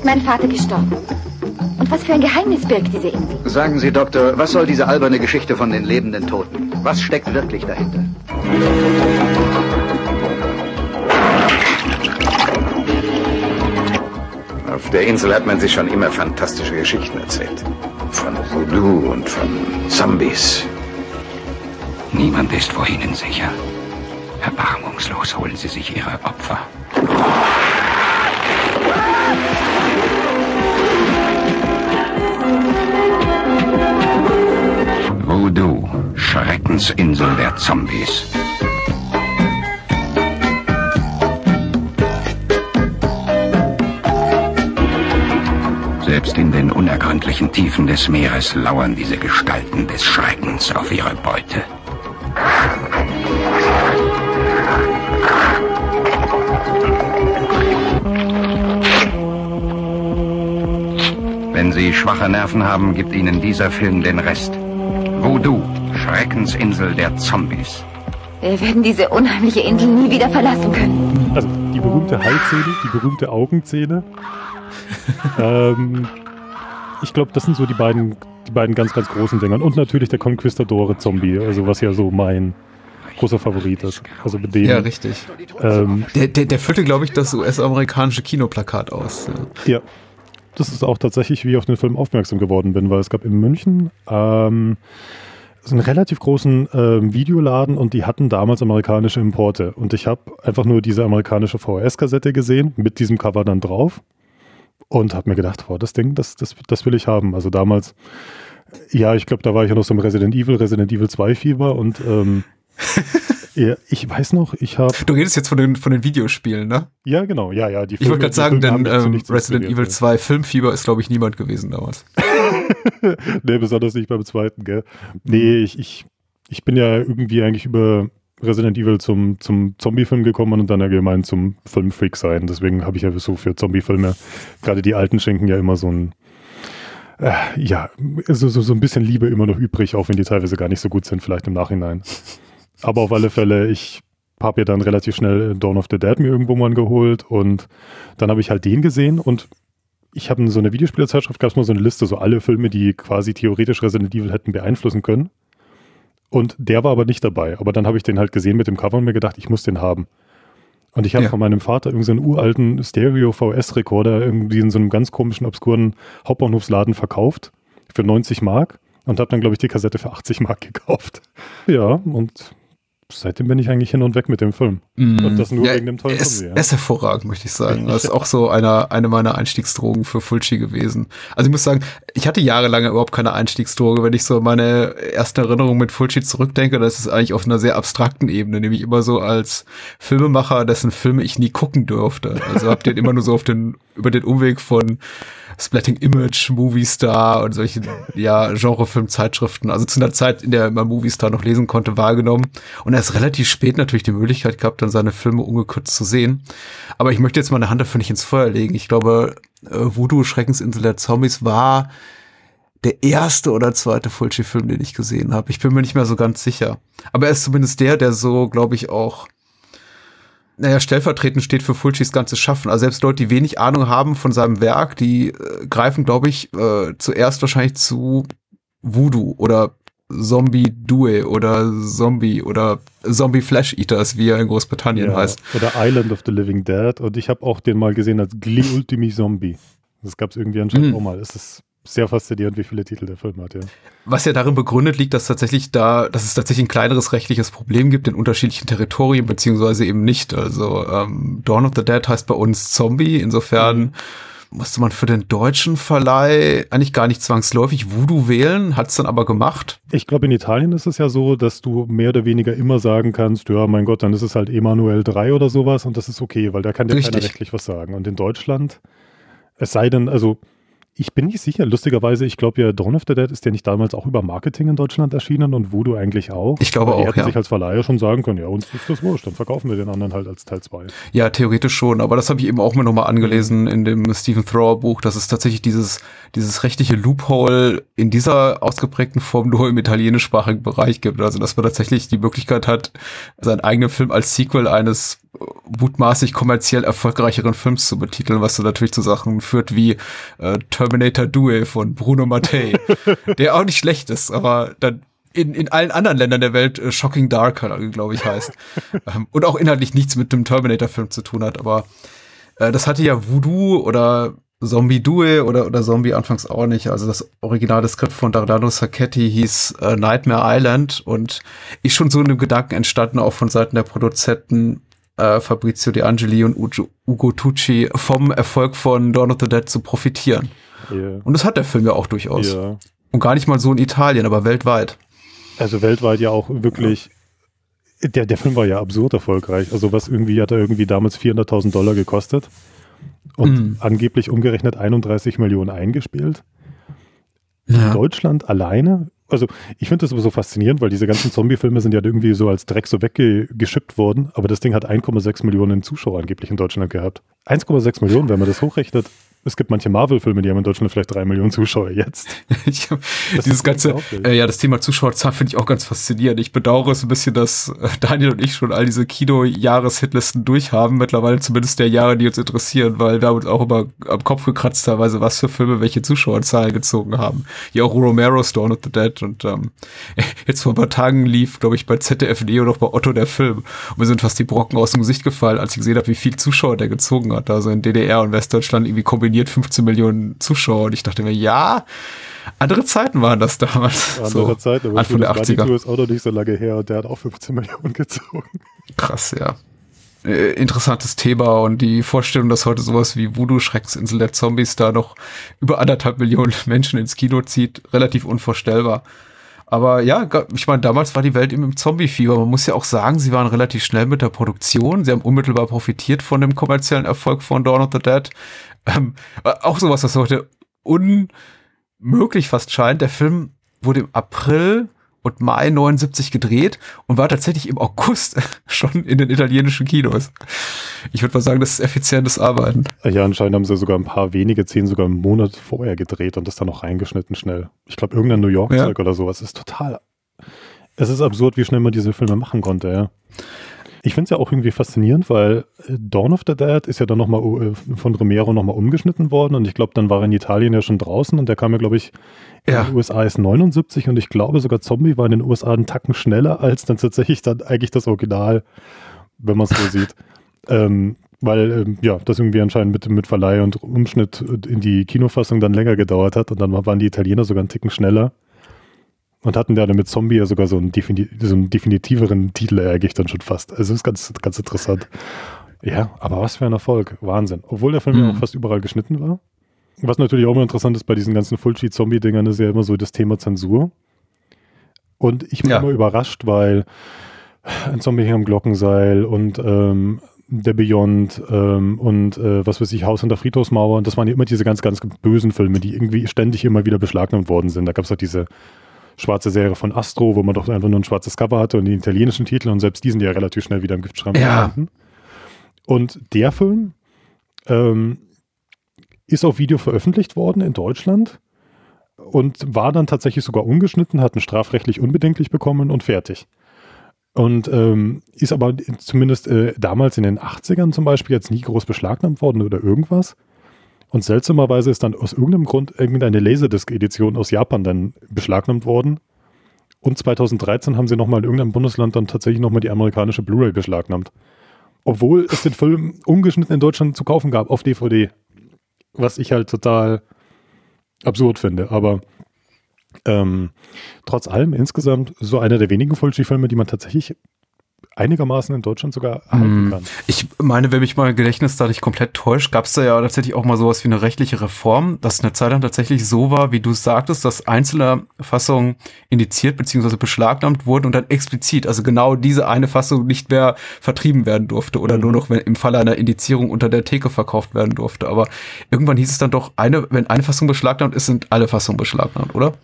ist mein Vater gestorben. Und was für ein Geheimnis birgt diese Insel? Sagen Sie, Doktor, was soll diese alberne Geschichte von den lebenden Toten? Was steckt wirklich dahinter? Auf der Insel hat man sich schon immer fantastische Geschichten erzählt. Von Voodoo und von Zombies. Niemand ist vor ihnen sicher. Erbarmungslos holen sie sich ihre Opfer. Schreckensinsel der Zombies. Selbst in den unergründlichen Tiefen des Meeres lauern diese Gestalten des Schreckens auf ihre Beute. Wenn Sie schwache Nerven haben, gibt Ihnen dieser Film den Rest. Voodoo, Schreckensinsel der Zombies. Wir werden diese unheimliche Insel nie wieder verlassen können. Also die berühmte Halszene, die berühmte Augenzähne. ähm, ich glaube, das sind so die beiden, die beiden ganz, ganz großen Dinger. Und natürlich der Conquistadore-Zombie, also was ja so mein großer Favorit ist. Also mit dem, Ja, richtig. ähm, Der, der, der füllte, glaube ich, das US-amerikanische Kinoplakat aus. Ja. Ja, das ist auch tatsächlich, wie ich auf den Film aufmerksam geworden bin, weil es gab in München ähm, einen relativ großen ähm, Videoladen und die hatten damals amerikanische Importe. Und ich habe einfach nur diese amerikanische VHS-Kassette gesehen, mit diesem Cover dann drauf und habe mir gedacht, boah, das Ding, das, das, das will ich haben. Also damals, ja, ich glaube, da war ich ja noch so im Resident Evil, Resident Evil 2 Fieber und ähm, ja, ich weiß noch, ich habe Du redest jetzt von den, von den Videospielen, ne? ja genau, ja, ja, die Ich wollte gerade sagen, denn ähm, Resident Evil ja. 2 Filmfieber ist, glaube ich, niemand gewesen damals. nee, besonders nicht beim zweiten, gell? Nee, ich, ich, ich bin ja irgendwie eigentlich über Resident Evil zum, zum Zombie-Film gekommen und dann allgemein zum Filmfreak sein. Deswegen habe ich ja so für Zombie-Filme, gerade die alten schenken ja immer so ein, äh, ja, so, so, so ein bisschen Liebe immer noch übrig, auch wenn die teilweise gar nicht so gut sind, vielleicht im Nachhinein. Aber auf alle Fälle, ich habe ja dann relativ schnell Dawn of the Dead mir irgendwo mal geholt und dann habe ich halt den gesehen und ich habe in so einer Videospielzeitschrift gab es mal so eine Liste, so alle Filme, die quasi theoretisch Resident Evil hätten beeinflussen können. Und der war aber nicht dabei. Aber dann habe ich den halt gesehen mit dem Cover und mir gedacht, ich muss den haben. Und ich habe Ja. von meinem Vater irgendeinen so einen uralten Stereo-VS-Rekorder irgendwie in so einem ganz komischen, obskuren Hauptbahnhofsladen verkauft für 90 Mark und habe dann, glaube ich, die Kassette für 80 Mark gekauft. Ja, und seitdem bin ich eigentlich hin und weg mit dem Film. Und das nur Ja, wegen dem tollen er ist, Zombie. er Ja. ist hervorragend, möchte ich sagen. Das ist auch so einer, eine meiner Einstiegsdrogen für Fulci gewesen. Also ich muss sagen, ich hatte jahrelang überhaupt keine Einstiegsdroge. Wenn ich so meine ersten Erinnerungen mit Fulci zurückdenke, das ist eigentlich auf einer sehr abstrakten Ebene, nämlich immer so als Filmemacher, dessen Filme ich nie gucken durfte. Also hab den immer nur so auf den, über den Umweg von Splatting Image, Movie Star und solchen, ja, Genrefilmzeitschriften, also zu einer Zeit, in der man Movie Star noch lesen konnte, wahrgenommen. Und erst relativ spät natürlich die Möglichkeit gehabt, dann seine Filme ungekürzt zu sehen. Aber ich möchte jetzt meine Hand dafür nicht ins Feuer legen. Ich glaube, äh, Voodoo, Schreckensinsel der Zombies war der erste oder zweite Fulci-Film, den ich gesehen habe. Ich bin mir nicht mehr so ganz sicher. Aber er ist zumindest der, der so, glaube ich, auch naja, stellvertretend steht für Fulcis ganzes Schaffen. Also selbst Leute, die wenig Ahnung haben von seinem Werk, die äh, greifen, glaube ich, äh, zuerst wahrscheinlich zu Voodoo oder Zombie Due oder Zombie oder Zombie Flash Eaters, wie er in Großbritannien Ja, heißt. Oder Island of the Living Dead. Und ich habe auch den mal gesehen als Gli Ultimi Zombie. Das gab es irgendwie anscheinend Mhm. auch mal. Es ist sehr faszinierend, wie viele Titel der Film hat, ja. Was ja darin begründet liegt, dass tatsächlich da, dass es tatsächlich ein kleineres rechtliches Problem gibt in unterschiedlichen Territorien, beziehungsweise eben nicht. Also ähm, Dawn of the Dead heißt bei uns Zombie, insofern musste man für den deutschen Verleih eigentlich gar nicht zwangsläufig Voodoo wählen, hat es dann aber gemacht. Ich glaube, in Italien ist es ja so, dass du mehr oder weniger immer sagen kannst, ja, mein Gott, dann ist es halt Emanuel 3 oder sowas und das ist okay, weil da kann dir keiner Richtig. rechtlich was sagen. Und in Deutschland, es sei denn, also ich bin nicht sicher, lustigerweise, ich glaube ja, Dawn of the Dead ist ja nicht damals auch über Marketing in Deutschland erschienen und Voodoo eigentlich auch. Ich glaube Aber auch, hätten ja. sich als Verleiher schon sagen können, ja, uns ist das wurscht, dann verkaufen wir den anderen halt als Teil 2. Ja, theoretisch schon, aber das habe ich eben auch mir nochmal angelesen in dem Stephen Thrower Buch, dass es tatsächlich dieses, dieses rechtliche Loophole in dieser ausgeprägten Form nur im italienischsprachigen Bereich gibt. Also dass man tatsächlich die Möglichkeit hat, seinen eigenen Film als Sequel eines mutmaßlich kommerziell erfolgreicheren Films zu betiteln, was so natürlich zu Sachen führt wie äh, Terminator Duel von Bruno Mattei, der auch nicht schlecht ist, aber dann in, in allen anderen Ländern der Welt äh, Shocking Dark, glaube ich, heißt. ähm, und auch inhaltlich nichts mit dem Terminator-Film zu tun hat, aber äh, das hatte ja Voodoo oder Zombie Duel oder, oder Zombie anfangs auch nicht. Also das originale Skript von Dardano Sacchetti hieß äh, Nightmare Island und ist schon so in dem Gedanken entstanden, auch von Seiten der Produzenten äh, Fabrizio De Angeli und Ugo, Ugo Tucci vom Erfolg von Dawn of the Dead zu profitieren. Yeah. Und das hat der Film ja auch durchaus. Yeah. Und gar nicht mal so in Italien, aber weltweit. Also weltweit ja auch wirklich. Der, der Film war ja absurd erfolgreich. Also was irgendwie hat er irgendwie damals 400.000 Dollar gekostet und mm. angeblich umgerechnet 31 Millionen eingespielt. Ja. In Deutschland alleine also ich finde das aber so faszinierend, weil diese ganzen Zombie-Filme sind ja irgendwie so als Dreck so weggeschippt worden, aber das Ding hat 1,6 Millionen Zuschauer angeblich in Deutschland gehabt. 1,6 Millionen, wenn man das hochrechnet, es gibt manche Marvel-Filme, die haben in Deutschland vielleicht drei Millionen Zuschauer jetzt. ich hab, dieses ganze, äh, ja, das Thema Zuschauerzahl finde ich auch ganz faszinierend. Ich bedauere es ein bisschen, dass äh, Daniel und ich schon all diese Kino-Jahres-Hitlisten durchhaben, mittlerweile zumindest der Jahre, die uns interessieren, weil wir haben uns auch immer am Kopf gekratzt teilweise, was für Filme welche Zuschauerzahlen gezogen haben. Ja, auch Romero's Dawn of the Dead und ähm, jetzt vor ein paar Tagen lief, glaube ich, bei ZDF Neo noch bei Otto der Film und mir sind fast die Brocken aus dem Gesicht gefallen, als ich gesehen habe, wie viel Zuschauer der gezogen hat. Also in DDR und Westdeutschland irgendwie kombiniert kombiniert 15 Millionen Zuschauer und ich dachte mir, ja, andere Zeiten waren das damals. Andere so, Zeiten, aber Anfang der 80er. ist auch noch nicht so lange her und der hat auch 15 Millionen gezogen. Krass, ja. Äh, interessantes Thema und die Vorstellung, dass heute sowas wie Voodoo, Schrecksinsel der Zombies da noch über anderthalb Millionen Menschen ins Kino zieht, relativ unvorstellbar. Aber ja, ich meine, damals war die Welt im Zombie-Fieber. Man muss ja auch sagen, sie waren relativ schnell mit der Produktion. Sie haben unmittelbar profitiert von dem kommerziellen Erfolg von Dawn of the Dead. Ähm, auch sowas, was heute unmöglich fast scheint. Der Film wurde im April und Mai 79 gedreht und war tatsächlich im August schon in den italienischen Kinos. Ich würde mal sagen, das ist effizientes Arbeiten. Ja, anscheinend haben sie sogar ein paar wenige Szenen sogar einen Monat vorher gedreht und das dann noch reingeschnitten schnell. Ich glaube, irgendein New York-Zeug ja. oder sowas ist total. Es ist absurd, wie schnell man diese Filme machen konnte, ja. Ich finde es ja auch irgendwie faszinierend, weil äh, Dawn of the Dead ist ja dann nochmal äh, von Romero nochmal umgeschnitten worden und ich glaube, dann war er in Italien ja schon draußen und der kam ja, glaube ich, in ja. den USA ist 79 und ich glaube sogar Zombie war in den USA einen Tacken schneller als dann tatsächlich dann eigentlich das Original, wenn man es so sieht. Ähm, weil ähm, ja, das irgendwie anscheinend mit, mit Verleih und Umschnitt in die Kinofassung dann länger gedauert hat und dann waren die Italiener sogar einen Ticken schneller. Und hatten da mit Zombie ja sogar so einen, defini so einen definitiveren Titel eigentlich dann schon fast. Also ist ganz, ganz interessant. Ja, aber was für ein Erfolg. Wahnsinn. Obwohl der Film mhm. ja auch fast überall geschnitten war. Was natürlich auch immer interessant ist bei diesen ganzen Full-Sheet-Zombie-Dingern, ist ja immer so das Thema Zensur. Und ich bin ja. immer überrascht, weil ein Zombie hier am Glockenseil und ähm, der Beyond ähm, und äh, was weiß ich, Haus unter Friedhofsmauer. Und das waren ja immer diese ganz, ganz bösen Filme, die irgendwie ständig immer wieder beschlagnahmt worden sind. Da gab es halt diese schwarze Serie von Astro, wo man doch einfach nur ein schwarzes Cover hatte und die italienischen Titel und selbst die sind ja relativ schnell wieder im Giftschrank ja. Und der Film ähm, ist auf Video veröffentlicht worden in Deutschland und war dann tatsächlich sogar ungeschnitten, hat einen strafrechtlich unbedenklich bekommen und fertig. Und ähm, ist aber zumindest äh, damals in den 80ern zum Beispiel jetzt nie groß beschlagnahmt worden oder irgendwas. Und seltsamerweise ist dann aus irgendeinem Grund irgendeine Laserdisc-Edition aus Japan dann beschlagnahmt worden. Und 2013 haben sie nochmal in irgendeinem Bundesland dann tatsächlich nochmal die amerikanische Blu-ray beschlagnahmt. Obwohl es den Film ungeschnitten in Deutschland zu kaufen gab auf DVD. Was ich halt total absurd finde. Aber ähm, trotz allem insgesamt so einer der wenigen Fulci-Filme, die man tatsächlich einigermaßen in Deutschland sogar erhalten mm. kann. Ich meine, wenn mich mein Gedächtnis da nicht komplett täuscht, gab es da ja tatsächlich auch mal sowas wie eine rechtliche Reform, dass eine Zeit lang tatsächlich so war, wie du sagtest, dass einzelne Fassungen indiziert bzw. beschlagnahmt wurden und dann explizit, also genau diese eine Fassung nicht mehr vertrieben werden durfte oder mhm. nur noch wenn, im Falle einer Indizierung unter der Theke verkauft werden durfte. Aber irgendwann hieß es dann doch, eine, wenn eine Fassung beschlagnahmt ist, sind alle Fassungen beschlagnahmt, oder?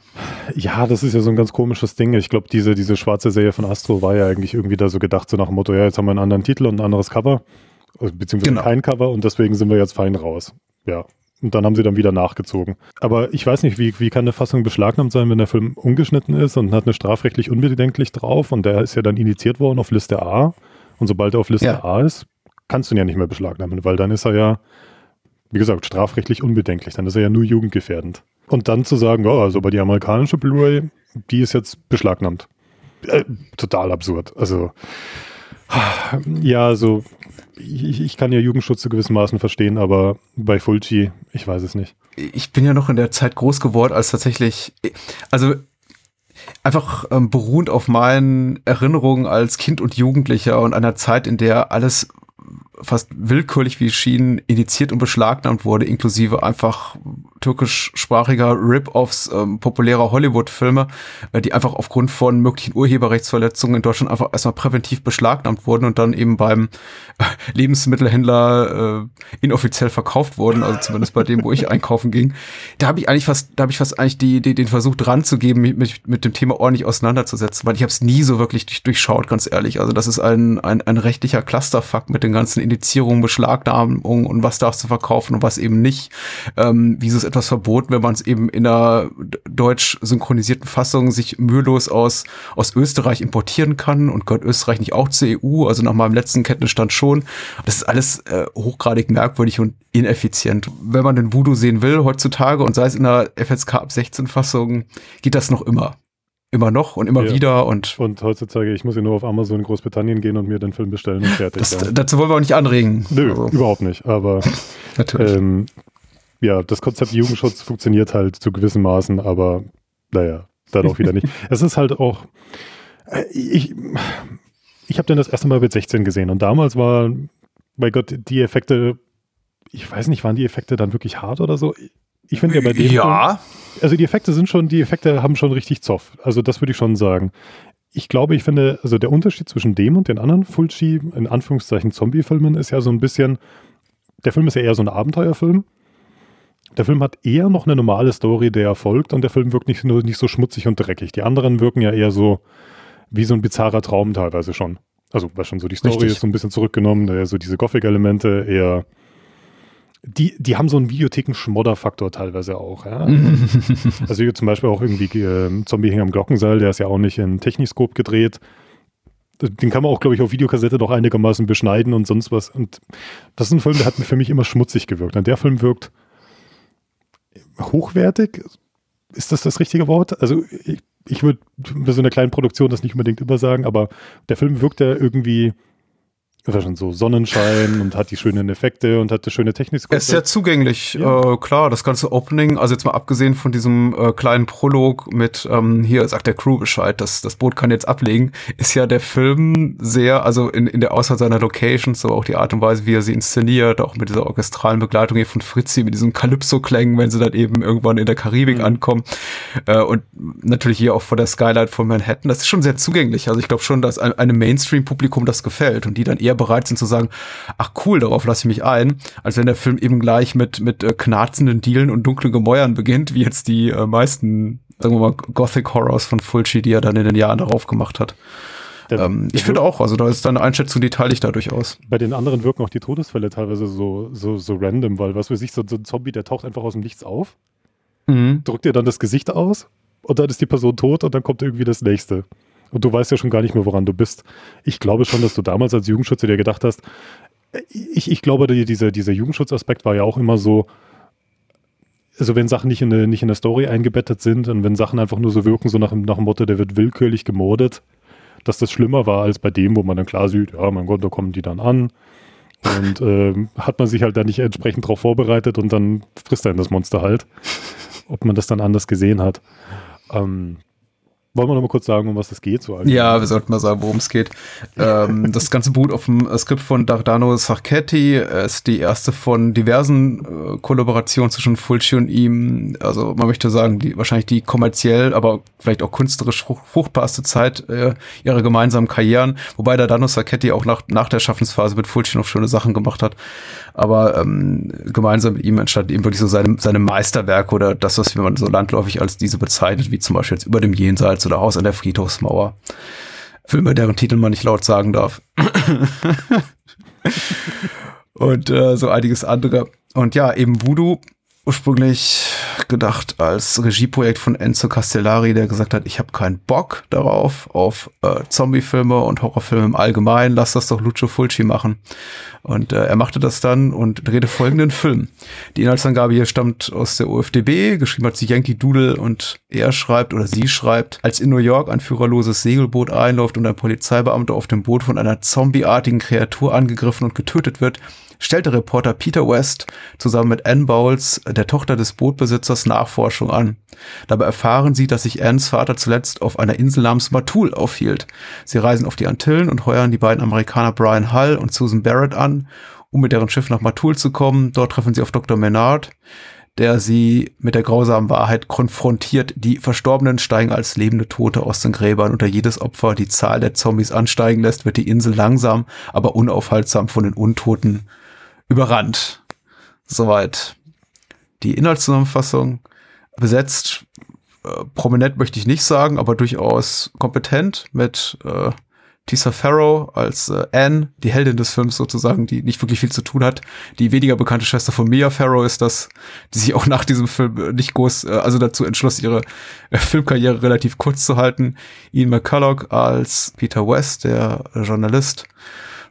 Ja, das ist ja so ein ganz komisches Ding. Ich glaube, diese, diese schwarze Serie von Astro war ja eigentlich irgendwie da so gedacht, gedacht, so nach dem Motto, ja, jetzt haben wir einen anderen Titel und ein anderes Cover, äh, beziehungsweise genau. kein Cover und deswegen sind wir jetzt fein raus. Ja. Und dann haben sie dann wieder nachgezogen. Aber ich weiß nicht, wie, wie kann eine Fassung beschlagnahmt sein, wenn der Film ungeschnitten ist und hat eine strafrechtlich unbedenklich drauf und der ist ja dann indiziert worden auf Liste A. Und sobald er auf Liste ja. A ist, kannst du ihn ja nicht mehr beschlagnahmen, weil dann ist er ja, wie gesagt, strafrechtlich unbedenklich. Dann ist er ja nur jugendgefährdend. Und dann zu sagen, oh, also bei die amerikanische Blu-ray, die ist jetzt beschlagnahmt. Äh, total absurd. Also, ja, also ich, ich, kann ja Jugendschutz zu gewissen Maßen verstehen, aber bei Fulci, ich weiß es nicht. Ich bin ja noch in der Zeit groß geworden, als tatsächlich, also einfach ähm, beruhend auf meinen Erinnerungen als Kind und Jugendlicher und einer Zeit, in der alles fast willkürlich, wie es schien, indiziert und beschlagnahmt wurde, inklusive einfach türkischsprachiger Rip-Offs ähm, populärer Hollywood-Filme, äh, die einfach aufgrund von möglichen Urheberrechtsverletzungen in Deutschland einfach erstmal präventiv beschlagnahmt wurden und dann eben beim äh, Lebensmittelhändler äh, inoffiziell verkauft wurden, also zumindest bei dem, wo ich einkaufen ging. Da habe ich eigentlich fast, da habe ich fast eigentlich die, die, den Versuch dran zu geben, mich mit, dem Thema ordentlich auseinanderzusetzen, weil ich habe es nie so wirklich durch, durchschaut, ganz ehrlich. Also das ist ein, ein, ein rechtlicher Clusterfuck mit den ganzen Indizierungen, Beschlagnahmungen und was darfst du verkaufen und was eben nicht. Ähm, wie es etwas verboten, wenn man es eben in einer deutsch synchronisierten Fassung sich mühelos aus, aus Österreich importieren kann und gehört Österreich nicht auch zur EU, also nach meinem letzten Kenntnisstand schon. Das ist alles äh, hochgradig merkwürdig und ineffizient. Wenn man den Voodoo sehen will heutzutage und sei es in der FSK ab 16 Fassung, geht das noch immer immer noch und immer ja. wieder und und heutzutage ich muss ja nur auf Amazon in Großbritannien gehen und mir den Film bestellen und fertig. Das, dazu wollen wir auch nicht anregen. Nö, also. überhaupt nicht. Aber Natürlich. Ähm, ja, das Konzept Jugendschutz funktioniert halt zu gewissen Maßen, aber naja, dann auch wieder nicht. Es ist halt auch, äh, ich, ich habe den das erste Mal mit 16 gesehen und damals war, bei Gott, die Effekte, ich weiß nicht, waren die Effekte dann wirklich hart oder so? Ich finde ja bei dem. Ja. Film, also die Effekte sind schon, die Effekte haben schon richtig Zoff. Also das würde ich schon sagen. Ich glaube, ich finde, also der Unterschied zwischen dem und den anderen Fulci, in Anführungszeichen Zombie-Filmen, ist ja so ein bisschen, der Film ist ja eher so ein Abenteuerfilm der Film hat eher noch eine normale Story, der erfolgt und der Film wirkt nicht, nur nicht so schmutzig und dreckig. Die anderen wirken ja eher so wie so ein bizarrer Traum teilweise schon. Also, weil schon so die Story Richtig. ist so ein bisschen zurückgenommen, so diese Gothic-Elemente, eher. Die, die haben so einen Videotheken-Schmodder-Faktor teilweise auch. Ja? also hier zum Beispiel auch irgendwie äh, Zombie hängt am Glockenseil, der ist ja auch nicht in Techniskop gedreht. Den kann man auch, glaube ich, auf Videokassette doch einigermaßen beschneiden und sonst was. Und das ist ein Film, der hat für mich immer schmutzig gewirkt. Und der Film wirkt hochwertig. Ist das das richtige Wort? Also ich, ich würde bei so einer kleinen Produktion das nicht unbedingt übersagen, aber der Film wirkt ja irgendwie war schon so Sonnenschein und hat die schönen Effekte und hat die schöne Technik. Er ist sehr zugänglich, ja. äh, klar, das ganze Opening, also jetzt mal abgesehen von diesem äh, kleinen Prolog mit, ähm, hier sagt der Crew Bescheid, das, das Boot kann jetzt ablegen, ist ja der Film sehr, also in, in der Auswahl seiner Locations, so auch die Art und Weise, wie er sie inszeniert, auch mit dieser orchestralen Begleitung hier von Fritzi, mit diesem Calypso-Klängen, wenn sie dann eben irgendwann in der Karibik mhm. ankommen äh, und natürlich hier auch vor der Skyline von Manhattan, das ist schon sehr zugänglich, also ich glaube schon, dass einem Mainstream-Publikum das gefällt und die dann eher bereit sind zu sagen, ach cool, darauf lasse ich mich ein, als wenn der Film eben gleich mit, mit äh, knarzenden Dielen und dunklen Gemäuern beginnt, wie jetzt die äh, meisten, sagen wir mal, Gothic Horrors von Fulci, die er dann in den Jahren darauf gemacht hat. Der, ähm, ich finde auch, also da ist deine Einschätzung, die teile ich da durchaus. Bei den anderen wirken auch die Todesfälle teilweise so, so, so random, weil was weiß ich, so, so ein Zombie, der taucht einfach aus dem Nichts auf, mhm. drückt dir dann das Gesicht aus und dann ist die Person tot und dann kommt irgendwie das nächste. Und du weißt ja schon gar nicht mehr, woran du bist. Ich glaube schon, dass du damals als Jugendschütze dir gedacht hast, ich, ich glaube, die, dieser, dieser Jugendschutzaspekt war ja auch immer so, also wenn Sachen nicht in, eine, nicht in der Story eingebettet sind und wenn Sachen einfach nur so wirken, so nach, nach dem Motto, der wird willkürlich gemordet, dass das schlimmer war als bei dem, wo man dann klar sieht, ja, mein Gott, da kommen die dann an. Und äh, hat man sich halt da nicht entsprechend darauf vorbereitet und dann frisst er das Monster halt. Ob man das dann anders gesehen hat. Ähm, wollen wir noch mal kurz sagen, um was es geht? So ja, wir sollten mal sagen, worum es geht. ähm, das ganze beruht auf dem Skript von Dardano Sarchetti. Er ist die erste von diversen äh, Kollaborationen zwischen Fulci und ihm. Also man möchte sagen, die, wahrscheinlich die kommerziell, aber vielleicht auch künstlerisch fruchtbarste Zeit äh, ihrer gemeinsamen Karrieren. Wobei Dardano Sarchetti auch nach, nach der Schaffensphase mit Fulci noch schöne Sachen gemacht hat. Aber ähm, gemeinsam mit ihm entstand eben wirklich so seine, seine Meisterwerke oder das, was man so landläufig als diese bezeichnet, wie zum Beispiel jetzt über dem Jenseits oder Haus an der Friedhofsmauer. Filme, deren Titel man nicht laut sagen darf. und äh, so einiges andere. Und ja, eben Voodoo, ursprünglich gedacht als Regieprojekt von Enzo Castellari, der gesagt hat, ich habe keinen Bock darauf, auf äh, Zombie-Filme und Horrorfilme im Allgemeinen, lass das doch Lucio Fulci machen. Und äh, er machte das dann und drehte folgenden Film. Die Inhaltsangabe hier stammt aus der UFDB, geschrieben hat sie Yankee Doodle und er schreibt oder sie schreibt, als in New York ein führerloses Segelboot einläuft und ein Polizeibeamter auf dem Boot von einer zombieartigen Kreatur angegriffen und getötet wird, stellte Reporter Peter West zusammen mit Ann Bowles, der Tochter des Bootbesitzers, Nachforschung an. Dabei erfahren sie, dass sich Anns Vater zuletzt auf einer Insel namens Matul aufhielt. Sie reisen auf die Antillen und heuern die beiden Amerikaner Brian Hull und Susan Barrett an, um mit deren Schiff nach Matul zu kommen. Dort treffen sie auf Dr. Menard, der sie mit der grausamen Wahrheit konfrontiert. Die Verstorbenen steigen als lebende Tote aus den Gräbern und da jedes Opfer die Zahl der Zombies ansteigen lässt, wird die Insel langsam, aber unaufhaltsam von den Untoten überrannt. Soweit die Inhaltszusammenfassung. Besetzt, äh, prominent möchte ich nicht sagen, aber durchaus kompetent mit äh, Tisa Farrow als äh, Anne, die Heldin des Films sozusagen, die nicht wirklich viel zu tun hat. Die weniger bekannte Schwester von Mia Farrow ist das, die sich auch nach diesem Film äh, nicht groß, äh, also dazu entschloss, ihre äh, Filmkarriere relativ kurz zu halten. Ian McCulloch als Peter West, der Journalist.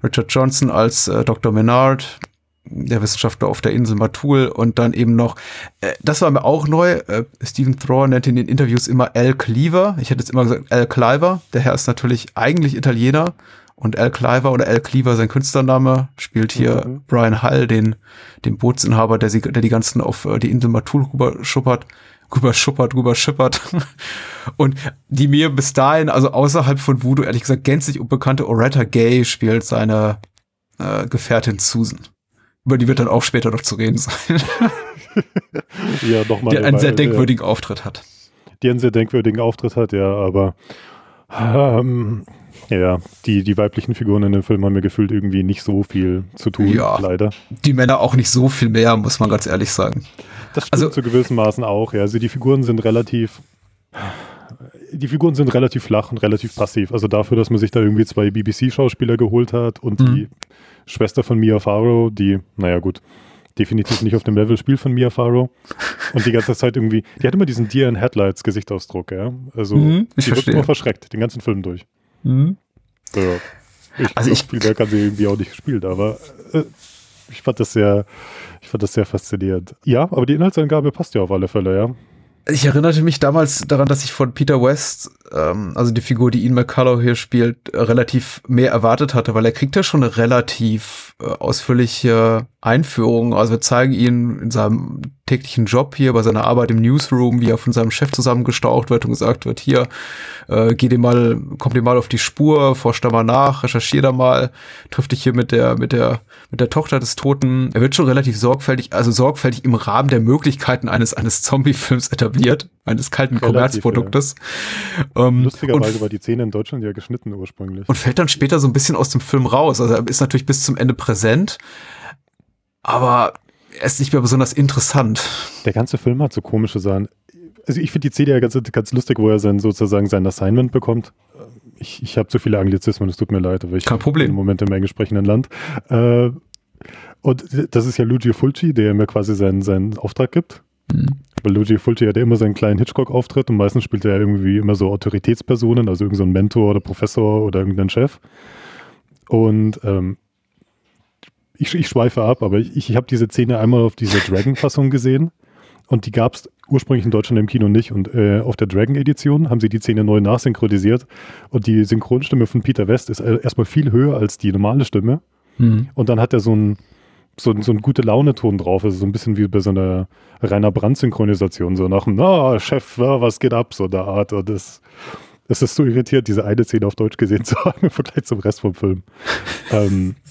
Richard Johnson als äh, Dr. Menard, der Wissenschaftler auf der Insel Matul und dann eben noch, äh, das war mir auch neu, äh, Stephen Thrower nennt in den Interviews immer Al Cleaver, ich hätte jetzt immer gesagt Al Cliver, der Herr ist natürlich eigentlich Italiener und Al Cliver oder Al Cleaver sein Künstlername, spielt hier mhm. Brian Hull, den, den Bootsinhaber, der, sie, der die ganzen auf äh, die Insel Matul rüber schuppert, rüber schuppert, rüber schippert und die mir bis dahin, also außerhalb von Voodoo, ehrlich gesagt, gänzlich unbekannte Oretta Gay spielt seine äh, Gefährtin Susan. Über die wird dann auch später noch zu reden sein. ja, nochmal. Die einen sehr denkwürdigen ja. Auftritt hat. Die einen sehr denkwürdigen Auftritt hat, ja, aber ähm, ja, die, die weiblichen Figuren in dem Film haben mir gefühlt irgendwie nicht so viel zu tun, ja, leider. Die Männer auch nicht so viel mehr, muss man ganz ehrlich sagen. Das stimmt also, zu gewissen Maßen auch, ja. Also die Figuren sind relativ die Figuren sind relativ flach und relativ passiv. Also dafür, dass man sich da irgendwie zwei BBC-Schauspieler geholt hat und mhm. die Schwester von Mia Farrow, die, naja gut, definitiv nicht auf dem Level spielt von Mia Farrow. Und die ganze Zeit irgendwie, die hat immer diesen Deer in Headlights Gesichtsausdruck, ja. Also mhm, die wird immer verschreckt, den ganzen Film durch. Mhm. Ja. Ich also ich, viel mehr kann sie irgendwie auch nicht gespielt, aber äh, ich fand das sehr, ich fand das sehr faszinierend. Ja, aber die Inhaltsangabe passt ja auf alle Fälle, ja. Ich erinnerte mich damals daran, dass ich von Peter West, ähm, also die Figur, die Ian McCullough hier spielt, relativ mehr erwartet hatte, weil er kriegt ja schon eine relativ äh, ausführliche Einführung. Also wir zeigen ihn in seinem täglichen Job hier bei seiner Arbeit im Newsroom, wie er von seinem Chef zusammengestaucht wird und gesagt wird, hier, äh, geh dir mal, komm dir mal auf die Spur, forsch da mal nach, recherchier da mal, triff dich hier mit der, mit der, mit der Tochter des Toten. Er wird schon relativ sorgfältig, also sorgfältig im Rahmen der Möglichkeiten eines, eines Zombie-Films etabliert, eines kalten Kommerzproduktes. Ja. Ähm, Lustigerweise war die Szene in Deutschland ja geschnitten ursprünglich. Und fällt dann später so ein bisschen aus dem Film raus. Also er ist natürlich bis zum Ende präsent, aber er ist nicht mehr besonders interessant. Der ganze Film hat so komische Sachen. Also ich finde die CD ja ganz, ganz lustig, wo er sein, sozusagen sein Assignment bekommt. Ich, ich habe zu viele Anglizismen, es tut mir leid, aber ich Kein Problem. im Moment im englisch sprechenden Land. Äh, und das ist ja Luigi Fulci, der mir quasi seinen, seinen Auftrag gibt. Mhm. Weil Luigi Fulci hat ja immer seinen kleinen Hitchcock-Auftritt und meistens spielt er irgendwie immer so Autoritätspersonen, also irgendein so Mentor oder Professor oder irgendein Chef. Und ähm, ich, ich schweife ab, aber ich, ich habe diese Szene einmal auf dieser Dragon-Fassung gesehen und die gab es ursprünglich in Deutschland im Kino nicht. Und äh, auf der Dragon-Edition haben sie die Szene neu nachsynchronisiert und die Synchronstimme von Peter West ist äh, erstmal viel höher als die normale Stimme. Mhm. Und dann hat er so ein so, so ein gute Laune-Ton drauf. Also so ein bisschen wie bei so einer Rainer Brand-Synchronisation. So nach dem, na, Chef, was geht ab? So der Art. Und das, das ist so irritiert, diese eine Szene auf Deutsch gesehen zu haben im Vergleich zum Rest vom Film. ähm,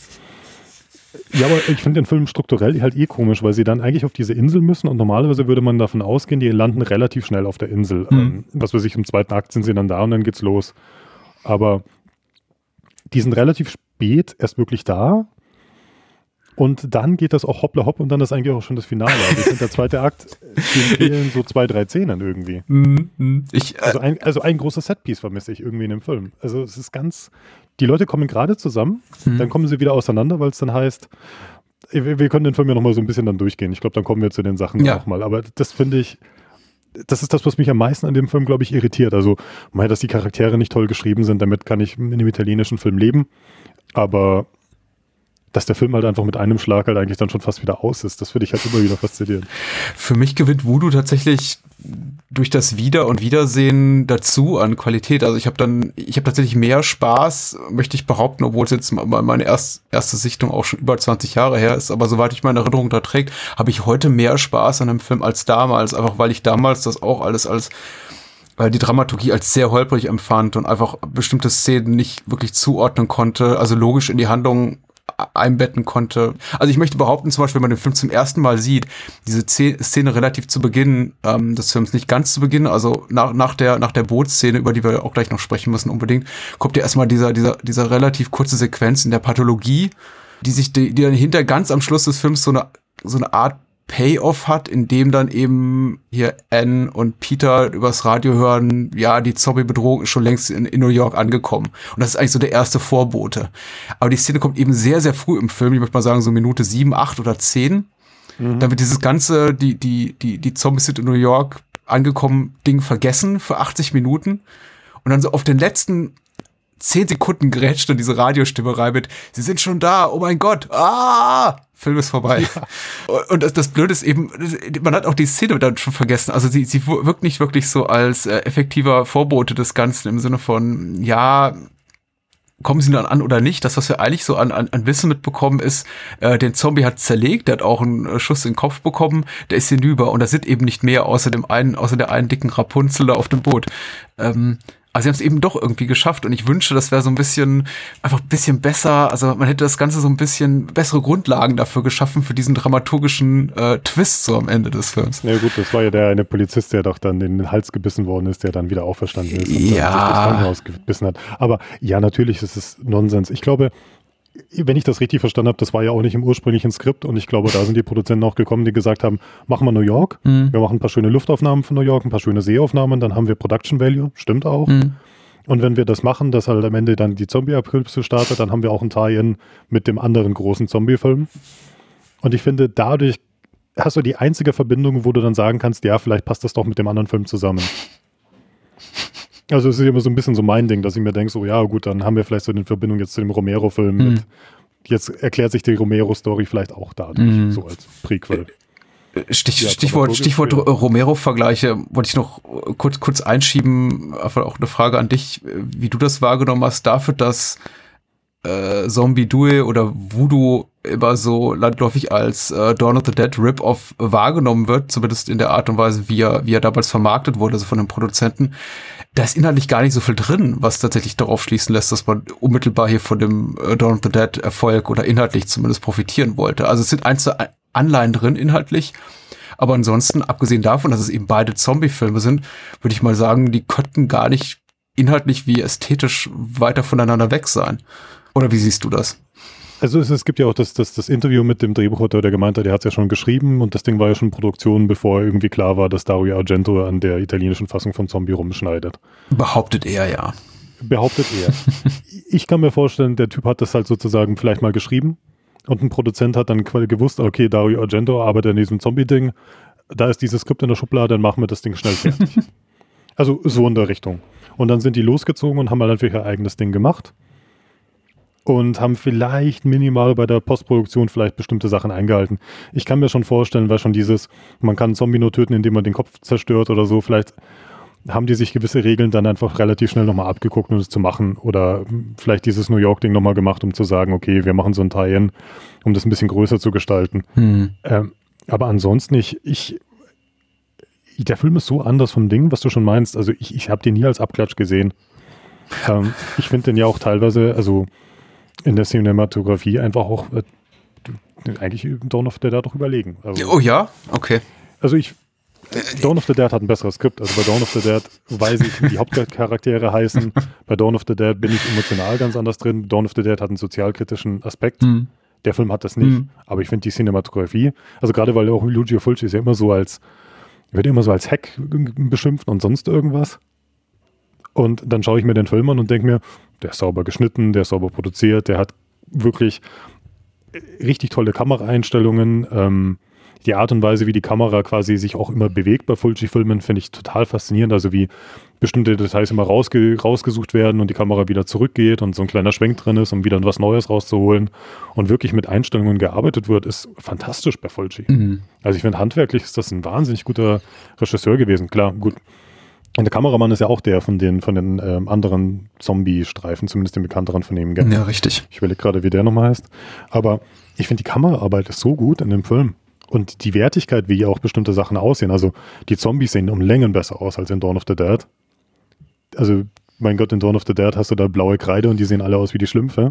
ja, aber ich finde den Film strukturell halt eh komisch, weil sie dann eigentlich auf diese Insel müssen und normalerweise würde man davon ausgehen, die landen relativ schnell auf der Insel. Mhm. Was weiß ich, im zweiten Akt sind sie dann da und dann geht's los. Aber die sind relativ spät erst wirklich da und dann geht das auch hoppla hopp und dann ist eigentlich auch schon das Finale. Also der zweite Akt, fehlen so zwei, drei Szenen irgendwie. Mhm, mhm. Ich, äh, also, ein, also ein großes Setpiece vermisse ich irgendwie in dem Film. Also es ist ganz, die Leute kommen gerade zusammen, mhm. dann kommen sie wieder auseinander, weil es dann heißt, wir, können den Film ja nochmal so ein bisschen dann durchgehen. Ich glaube, dann kommen wir zu den Sachen Ja. nochmal. Aber das finde ich, das ist das, was mich am meisten an dem Film, glaube ich, irritiert. Also, mal, dass die Charaktere nicht toll geschrieben sind, damit kann ich in dem italienischen Film leben. Aber dass der Film halt einfach mit einem Schlag halt eigentlich dann schon fast wieder aus ist, das finde ich halt immer wieder faszinierend. Für mich gewinnt Voodoo tatsächlich durch das Wieder- und Wiedersehen dazu an Qualität. Also ich habe dann, ich habe tatsächlich mehr Spaß, möchte ich behaupten, obwohl es jetzt meine erst, erste Sichtung auch schon über 20 Jahre her ist, aber soweit ich meine Erinnerung da trägt, habe ich heute mehr Spaß an einem Film als damals, einfach weil ich damals das auch alles als äh, die Dramaturgie als sehr holprig empfand und einfach bestimmte Szenen nicht wirklich zuordnen konnte, also logisch in die Handlung einbetten konnte. Also ich möchte behaupten, zum Beispiel, wenn man den Film zum ersten Mal sieht, diese Ze- Szene relativ zu Beginn ähm, des Films, nicht ganz zu Beginn, also nach, nach der, nach der Bootsszene, über die wir auch gleich noch sprechen müssen unbedingt, kommt ja erstmal dieser, dieser, dieser relativ kurze Sequenz in der Pathologie, die sich, die, die dann hinter ganz am Schluss des Films so eine, so eine Art Payoff hat, in dem dann eben hier Anne und Peter übers Radio hören, ja, die Zombie-Bedrohung ist schon längst in, in New York angekommen. Und das ist eigentlich so der erste Vorbote. Aber die Szene kommt eben sehr, sehr früh im Film, ich möchte mal sagen, so Minute sieben, acht oder zehn. Dann wird dieses ganze, die, die, die, die Zombies sind in New York angekommen, Ding vergessen für 80 Minuten. Und dann so auf den letzten zehn Sekunden gerätscht und diese Radiostimme rein mit, sie sind schon da, oh mein Gott, ah, Film ist vorbei. Und das, das Blöde ist eben, man hat auch die Szene dann schon vergessen. Also sie, sie wirkt nicht wirklich so als äh, effektiver Vorbote des Ganzen im Sinne von, ja, kommen sie dann an oder nicht. Das, was wir eigentlich so an, an, an Wissen mitbekommen, ist, äh, den Zombie hat zerlegt, der hat auch einen äh, Schuss in den Kopf bekommen, der ist hinüber und da sind eben nicht mehr außer dem einen, außer der einen dicken Rapunzel da auf dem Boot. Ähm, also sie haben es eben doch irgendwie geschafft und ich wünsche, das wäre so ein bisschen, einfach ein bisschen besser, also man hätte das Ganze so ein bisschen bessere Grundlagen dafür geschaffen für diesen dramaturgischen äh, Twist so am Ende des Films. Ja gut, das war ja der eine Polizist, der doch dann in den Hals gebissen worden ist, der dann wieder auferstanden ist und dann Ja. sich das Krankenhaus gebissen hat. Aber ja, natürlich ist es Nonsens. Ich glaube, wenn ich das richtig verstanden habe, das war ja auch nicht im ursprünglichen Skript und ich glaube, da sind die Produzenten auch gekommen, die gesagt haben, machen wir New York, wir machen ein paar schöne Luftaufnahmen von New York, ein paar schöne Seeaufnahmen, dann haben wir Production Value, stimmt auch. Und wenn wir das machen, dass halt am Ende dann die Zombie-Apokalypse startet, dann haben wir auch ein Tie-In mit dem anderen großen Zombie-Film. Und ich finde, dadurch hast du die einzige Verbindung, wo du dann sagen kannst, ja, vielleicht passt das doch mit dem anderen Film zusammen. Also es ist immer so ein bisschen so mein Ding, dass ich mir denke, so ja gut, dann haben wir vielleicht so eine Verbindung jetzt zu dem Romero-Film Mhm. mit, jetzt erklärt sich die Romero-Story vielleicht auch dadurch, Mhm. so als Prequel. Stich, Ja, Stichwort, Stichwort. Romero-Vergleiche wollte ich noch äh, kurz, kurz einschieben. Einfach auch eine Frage an dich, äh, wie du das wahrgenommen hast, dafür, dass äh, Zombie Due oder Voodoo immer so landläufig als äh, Dawn of the Dead Rip-Off wahrgenommen wird, zumindest in der Art und Weise, wie er, wie er damals vermarktet wurde, also von den Produzenten. Da ist inhaltlich gar nicht so viel drin, was tatsächlich darauf schließen lässt, dass man unmittelbar hier von dem äh, Dawn of the Dead Erfolg oder inhaltlich zumindest profitieren wollte. Also es sind ein, zwei Anleihen drin inhaltlich, aber ansonsten, abgesehen davon, dass es eben beide Zombie-Filme sind, würde ich mal sagen, die könnten gar nicht inhaltlich wie ästhetisch weiter voneinander weg sein. Oder wie siehst du das? Also es, es gibt ja auch das, das, das Interview mit dem Drehbuchautor, der gemeint hat, der hat es ja schon geschrieben und das Ding war ja schon in Produktion, bevor irgendwie klar war, dass Dario Argento an der italienischen Fassung von Zombie rumschneidet. Behauptet er ja. Behauptet er. ich kann mir vorstellen, der Typ hat das halt sozusagen vielleicht mal geschrieben und ein Produzent hat dann quasi gewusst, okay, Dario Argento arbeitet an diesem Zombie-Ding, da ist dieses Skript in der Schublade, dann machen wir das Ding schnell fertig. also so in der Richtung. Und dann sind die losgezogen und haben halt einfach ihr eigenes Ding gemacht und haben vielleicht minimal bei der Postproduktion vielleicht bestimmte Sachen eingehalten. Ich kann mir schon vorstellen, weil schon dieses, man kann einen Zombie nur töten, indem man den Kopf zerstört oder so, vielleicht haben die sich gewisse Regeln dann einfach relativ schnell nochmal abgeguckt, um es zu machen. Oder vielleicht dieses New York-Ding nochmal gemacht, um zu sagen, okay, wir machen so ein Tie-In, um das ein bisschen größer zu gestalten. Hm. Ähm, aber ansonsten, ich, ich, der Film ist so anders vom Ding, was du schon meinst. Also ich, ich habe den nie als Abklatsch gesehen. Ähm, ich finde den ja auch teilweise, also in der Cinematografie einfach auch äh, eigentlich Dawn of the Dead doch überlegen. Also, Oh ja? Okay. also ich, Dawn of the Dead hat ein besseres Skript. Also bei Dawn of the Dead weiß ich, wie die Hauptcharaktere heißen. Bei Dawn of the Dead bin ich emotional ganz anders drin. Dawn of the Dead hat einen sozialkritischen Aspekt. Hm. Der Film hat das nicht. Mhm. Aber ich finde die Cinematografie, also gerade weil auch Lucio Fulci ist ja immer so als, wird immer so als Hack beschimpft und sonst irgendwas. Und dann schaue ich mir den Film an und denke mir, der ist sauber geschnitten, der ist sauber produziert, der hat wirklich richtig tolle Kameraeinstellungen. Ähm, die Art und Weise, wie die Kamera quasi sich auch immer bewegt bei Fulci-Filmen, finde ich total faszinierend. Also wie bestimmte Details immer rausge rausgesucht werden und die Kamera wieder zurückgeht und so ein kleiner Schwenk drin ist, um wieder was Neues rauszuholen und wirklich mit Einstellungen gearbeitet wird, ist fantastisch bei Fulci. Mhm. Also ich finde, handwerklich ist das ein wahnsinnig guter Regisseur gewesen. Klar, gut. Und der Kameramann ist ja auch der von den, von den ähm, anderen Zombie-Streifen, zumindest den bekannteren von ihm. Gell? Ja, richtig. Ich überlege gerade, wie der nochmal heißt. Aber ich finde, die Kameraarbeit ist so gut in dem Film. Und die Wertigkeit, wie auch bestimmte Sachen aussehen. Also die Zombies sehen um Längen besser aus als in Dawn of the Dead also mein Gott, in Dawn of the Dead hast du da blaue Kreide und die sehen alle aus wie die Schlümpfe.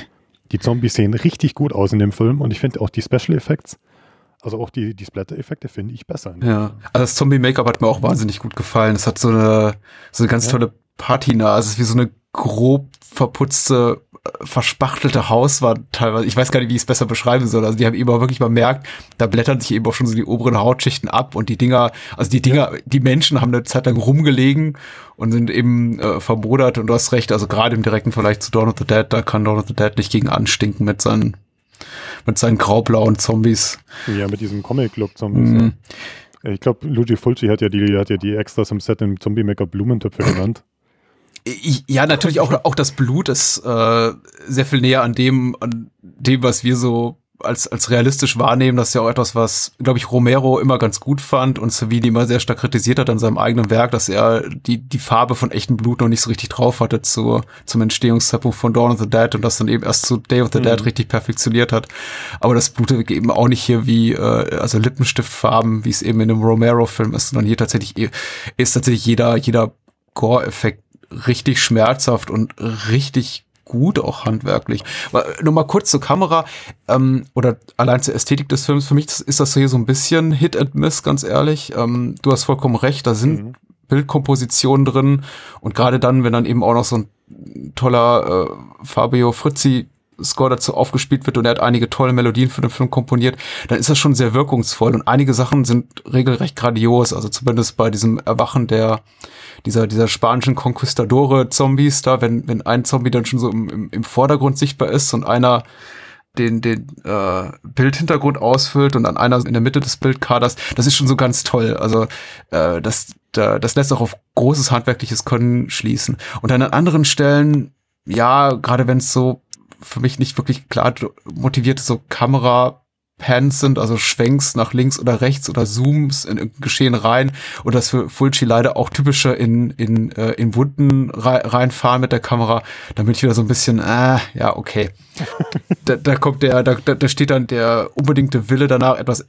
die Zombies sehen richtig gut aus in dem Film und ich finde auch die Special Effects, also auch die, die Splatter-Effekte finde ich besser. Ja, also das Zombie-Make-up hat mir auch wahnsinnig gut gefallen. Es hat so eine, so eine ganz ja. tolle Patina. Also es ist wie so eine grob verputzte verspachtelte Haus war teilweise, ich weiß gar nicht, wie ich es besser beschreiben soll. Also die haben eben auch wirklich bemerkt, da blättern sich eben auch schon so die oberen Hautschichten ab und die Dinger, also die Dinger, die Menschen haben eine Zeit lang rumgelegen und sind eben äh, vermodert und du hast recht, also gerade im direkten Vergleich zu Dawn of the Dead, da kann Dawn of the Dead nicht gegen anstinken mit seinen, mit seinen graublauen Zombies. Ja, mit diesem Comic-Look-Zombies. Mhm. Ja. Ich glaube, Luigi Fulci hat ja die, hat ja die Extras im Set im Zombie-Maker Blumentöpfe genannt. Ja, natürlich auch, auch das Blut ist äh, sehr viel näher an dem, an dem, was wir so als, als realistisch wahrnehmen. Das ist ja auch etwas, was, glaube ich, Romero immer ganz gut fand und Savini immer sehr stark kritisiert hat an seinem eigenen Werk, dass er die, die Farbe von echtem Blut noch nicht so richtig drauf hatte zu, zum Entstehungszeitpunkt von Dawn of the Dead und das dann eben erst zu Day of the mhm. Dead richtig perfektioniert hat. Aber das Blut eben auch nicht hier wie, äh, also Lippenstiftfarben, wie es eben in einem Romero-Film ist, sondern hier tatsächlich eh, ist tatsächlich jeder, jeder Gore-Effekt richtig schmerzhaft und richtig gut, auch handwerklich. Aber nur mal kurz zur Kamera ähm, oder allein zur Ästhetik des Films. Für mich ist das hier so ein bisschen Hit and Miss, ganz ehrlich. Ähm, du hast vollkommen recht, da sind mhm. Bildkompositionen drin und gerade dann, wenn dann eben auch noch so ein toller äh, Fabio Frizzi Score dazu aufgespielt wird und er hat einige tolle Melodien für den Film komponiert, dann ist das schon sehr wirkungsvoll und einige Sachen sind regelrecht grandios, also zumindest bei diesem Erwachen der dieser, dieser spanischen Conquistadore-Zombies da, wenn, wenn ein Zombie dann schon so im, im, im Vordergrund sichtbar ist und einer den, den äh, Bildhintergrund ausfüllt und dann einer in der Mitte des Bildkaders, das ist schon so ganz toll. Also äh, das, da, das lässt auch auf großes handwerkliches Können schließen. Und dann an anderen Stellen, ja, gerade wenn es so für mich nicht wirklich klar motivierte so Kamera Pans sind, also Schwenks nach links oder rechts oder Zooms in irgendein Geschehen rein und das für Fulci leider auch typische in, in, äh, in Wunden reinfahren mit der Kamera, damit ich wieder so ein bisschen, äh, ja, okay. da, da kommt der, da, da steht dann der unbedingte Wille danach, etwas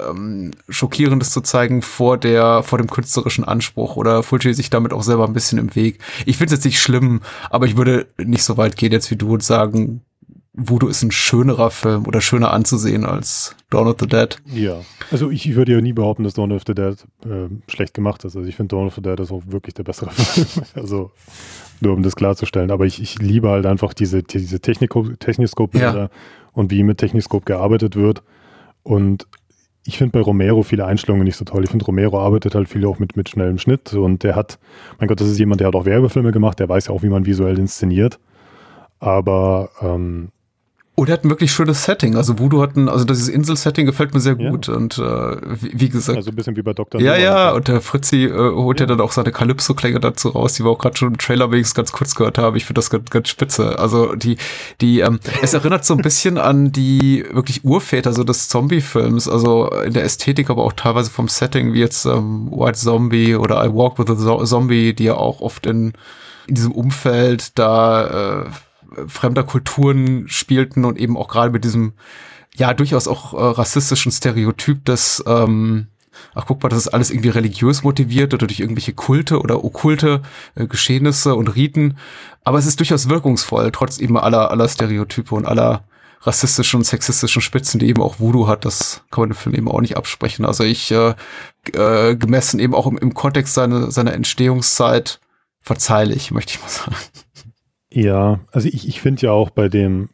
ähm, Schockierendes zu zeigen vor der, vor dem künstlerischen Anspruch oder Fulci sich damit auch selber ein bisschen im Weg. Ich finde es jetzt nicht schlimm, aber ich würde nicht so weit gehen jetzt wie du und sagen, Voodoo ist ein schönerer Film oder schöner anzusehen als Dawn of the Dead. Ja, also ich, ich würde ja nie behaupten, dass Dawn of the Dead äh, schlecht gemacht ist. Also ich finde Dawn of the Dead ist auch wirklich der bessere Film. also nur um das klarzustellen. Aber ich, ich liebe halt einfach diese, diese Techniskop-Bilder ja. und wie mit Techniskop gearbeitet wird. Und ich finde bei Romero viele Einstellungen nicht so toll. Ich finde, Romero arbeitet halt viel auch mit, mit schnellem Schnitt und der hat, mein Gott, das ist jemand, der hat auch Werbefilme gemacht, der weiß ja auch, wie man visuell inszeniert. Aber ähm, und er hat ein wirklich schönes Setting. Also Voodoo hat ein, also dieses Insel-Setting gefällt mir sehr gut. Ja. Und äh, wie, wie, gesagt. Also ein bisschen wie bei Dr. Ja, ja, und der Fritzi äh, holt ja. ja dann auch seine Calypso-Klänge dazu raus, die wir auch gerade schon im Trailer wenigstens ganz kurz gehört haben. Ich finde das ganz, ganz spitze. Also die, die, ähm, es erinnert so ein bisschen an die wirklich Urväter so des Zombie-Films, also in der Ästhetik, aber auch teilweise vom Setting, wie jetzt ähm, White Zombie oder I Walk with a Zombie, die ja auch oft in, in diesem Umfeld da äh, fremder Kulturen spielten und eben auch gerade mit diesem ja durchaus auch äh, rassistischen Stereotyp des ähm, ach guck mal, das ist alles irgendwie religiös motiviert oder durch irgendwelche Kulte oder okkulte äh, Geschehnisse und Riten. Aber es ist durchaus wirkungsvoll, trotz eben aller, aller Stereotype und aller rassistischen und sexistischen Spitzen, die eben auch Voodoo hat. Das kann man dem Film eben auch nicht absprechen. Also ich, äh, äh, gemessen eben auch im, im Kontext seiner, seiner Entstehungszeit verzeihlich, möchte ich mal sagen. Ja, also ich, ich finde ja auch bei dem,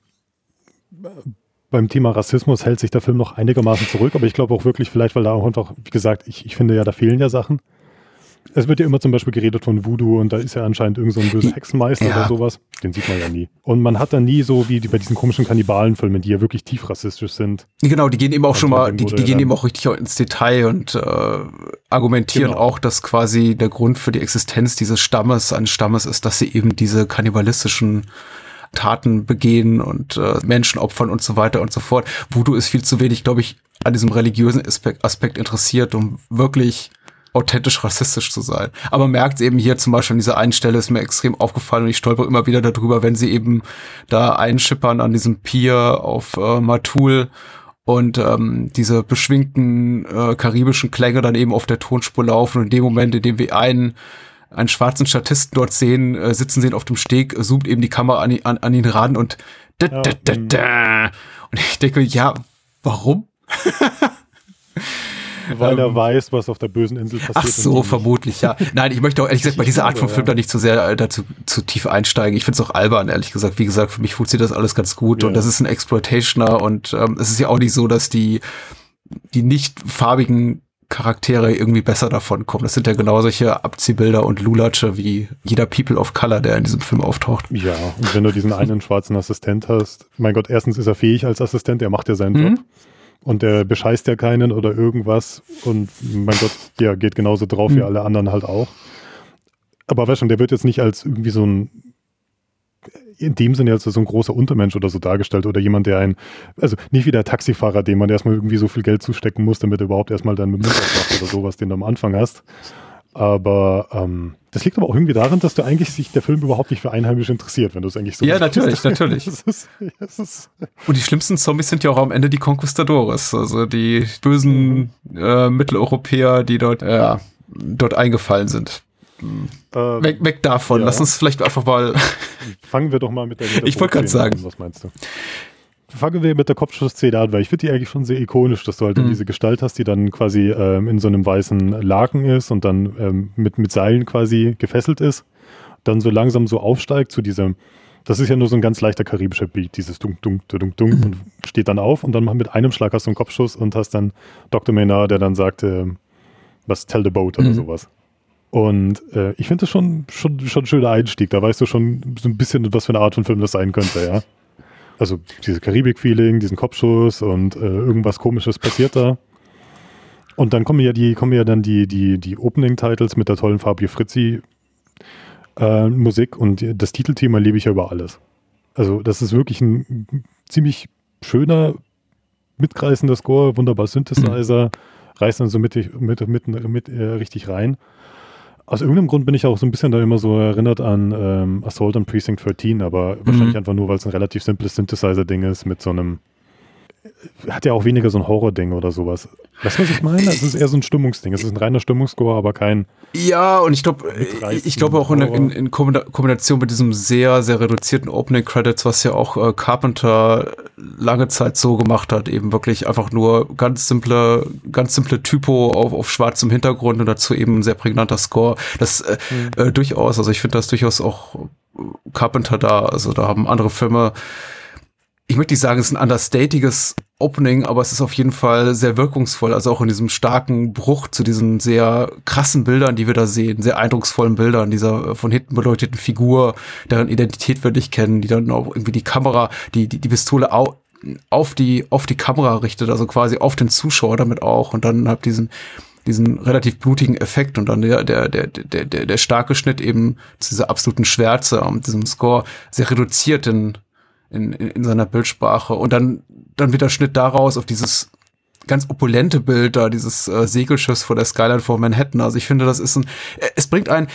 beim Thema Rassismus hält sich der Film noch einigermaßen zurück, aber ich glaube auch wirklich vielleicht, weil da auch einfach, wie gesagt, ich, ich finde ja, da fehlen ja Sachen. Es wird ja immer zum Beispiel geredet von Voodoo und da ist ja anscheinend irgend so ein böser Hexenmeister Ja. oder sowas. Den sieht man ja nie. Und man hat dann nie so wie die, bei diesen komischen Kannibalenfilmen, die ja wirklich tief rassistisch sind. Genau, die gehen eben auch Und schon mal, die, wurde die gehen eben auch richtig ins Detail und äh, argumentieren Genau. auch, dass quasi der Grund für die Existenz dieses Stammes, eines Stammes ist, dass sie eben diese kannibalistischen Taten begehen und äh, Menschen opfern und so weiter und so fort. Voodoo ist viel zu wenig, glaube ich, an diesem religiösen Aspekt, Aspekt interessiert, um wirklich authentisch rassistisch zu sein. Aber merkt eben hier zum Beispiel an dieser einen Stelle ist mir extrem aufgefallen und ich stolper immer wieder darüber, wenn sie eben da einschippern an diesem Pier auf äh, Matul und ähm, diese beschwingten äh, karibischen Klänge dann eben auf der Tonspur laufen und in dem Moment, in dem wir einen einen schwarzen Statisten dort sehen, äh, sitzen sehen auf dem Steg, zoomt eben die Kamera an, ihn- an, an ihn ran und da, da, da, mhm. da. und ich denke, mir, ja, warum? Weil er weiß, was auf der bösen Insel passiert. Ach so, vermutlich, ja. Nein, ich möchte auch ehrlich gesagt bei dieser Art von Film da nicht zu sehr äh, dazu zu tief einsteigen. Ich finde es auch albern, ehrlich gesagt. Wie gesagt, für mich funktioniert das alles ganz gut Ja. und das ist ein Exploitationer und ähm, es ist ja auch nicht so, dass die, die nicht farbigen Charaktere irgendwie besser davon kommen. Das sind ja genau solche Abziehbilder und Lulatsche wie jeder People of Color, der in diesem Film auftaucht. Ja, und wenn du diesen einen schwarzen Assistent hast, mein Gott, erstens ist er fähig als Assistent, er macht ja seinen Mhm. Job. Und der bescheißt ja keinen oder irgendwas. Und mein Gott, der geht genauso drauf wie Mhm. alle anderen halt auch. Aber weißt schon, der wird jetzt nicht als irgendwie so ein, in dem Sinne als so ein großer Untermensch oder so dargestellt oder jemand, der ein, also nicht wie der Taxifahrer, dem man erstmal irgendwie so viel Geld zustecken muss, damit er überhaupt erstmal dann mit dem Mund aufmacht oder sowas, den du am Anfang hast. Aber ähm, das liegt aber auch irgendwie daran, dass du eigentlich sich der Film überhaupt nicht für Einheimische interessiert, wenn du es eigentlich so Ja, natürlich, natürlich. Das ist, das ist, Und die schlimmsten Zombies sind ja auch am Ende die Conquistadores, also die bösen äh, Mitteleuropäer, die dort, ja, dort eingefallen sind. äh, Weg, weg davon. Ja. Lass uns vielleicht einfach mal. fangen wir doch mal mit der, der Ich wollte Bootszene sagen. Was meinst du? Fangen wir mit der Kopfschussszene an, weil ich finde die eigentlich schon sehr ikonisch, dass du halt Mhm. diese Gestalt hast, die dann quasi ähm, in so einem weißen Laken ist und dann ähm, mit, mit Seilen quasi gefesselt ist, dann so langsam so aufsteigt zu diesem, das ist ja nur so ein ganz leichter karibischer Beat, dieses Dunk, Dunk, Dunk, Dunk Mhm. und steht dann auf und dann mit einem Schlag hast du einen Kopfschuss und hast dann Dr. Maynard, der dann sagt, ähm, was, tell the boat oder Mhm. sowas. Und äh, ich finde das schon, schon, schon ein schöner Einstieg. Da weißt du schon so ein bisschen, was für eine Art von Film das sein könnte, ja. Also dieses Karibik-Feeling, diesen Kopfschuss und äh, irgendwas komisches passiert da. Und dann kommen ja die, kommen ja dann die, die, die Opening-Titles mit der tollen Fabio Frizzi äh, Musik und das Titelthema liebe ich ja über alles. Also das ist wirklich ein ziemlich schöner, mitkreisender Score, wunderbar Synthesizer, reißt dann so mit, mit, mit, mit äh, richtig rein. Aus irgendeinem Grund bin ich auch so ein bisschen da immer so erinnert an ähm, Assault on Precinct 13, aber wahrscheinlich einfach nur, weil es ein relativ simples Synthesizer-Ding ist mit so einem hat ja auch weniger so ein Horror-Ding oder sowas. Weißt du, was ich meine? Es ist eher so ein Stimmungsding. Es ist ein reiner Stimmungsscore, aber kein. Ja, und ich glaube, Mitreißend, ich glaube auch in, in, in Kombina- Kombination mit diesem sehr, sehr reduzierten Opening Credits, was ja auch äh, Carpenter lange Zeit so gemacht hat, eben wirklich einfach nur ganz simple, ganz simple Typo auf, auf schwarzem Hintergrund und dazu eben ein sehr prägnanter Score. Das äh, äh, durchaus, also ich finde das durchaus auch äh, Carpenter da, also da haben andere Filme ich möchte nicht sagen, es ist ein understatiges Opening, aber es ist auf jeden Fall sehr wirkungsvoll. Also auch in diesem starken Bruch zu diesen sehr krassen Bildern, die wir da sehen, sehr eindrucksvollen Bildern dieser äh, von hinten beleuchteten Figur, deren Identität wir nicht kennen, die dann auch irgendwie die Kamera, die, die, die Pistole au auf die, auf die Kamera richtet, also quasi auf den Zuschauer damit auch und dann halt diesen, diesen relativ blutigen Effekt und dann der, der, der, der, der, der starke Schnitt eben zu dieser absoluten Schwärze und diesem Score sehr reduziert in, in, in, in seiner Bildsprache und dann, dann wird der Schnitt daraus auf dieses ganz opulente Bild da, dieses äh, Segelschiffs vor der Skyline vor Manhattan. Also ich finde, das ist ein, äh, es bringt ein,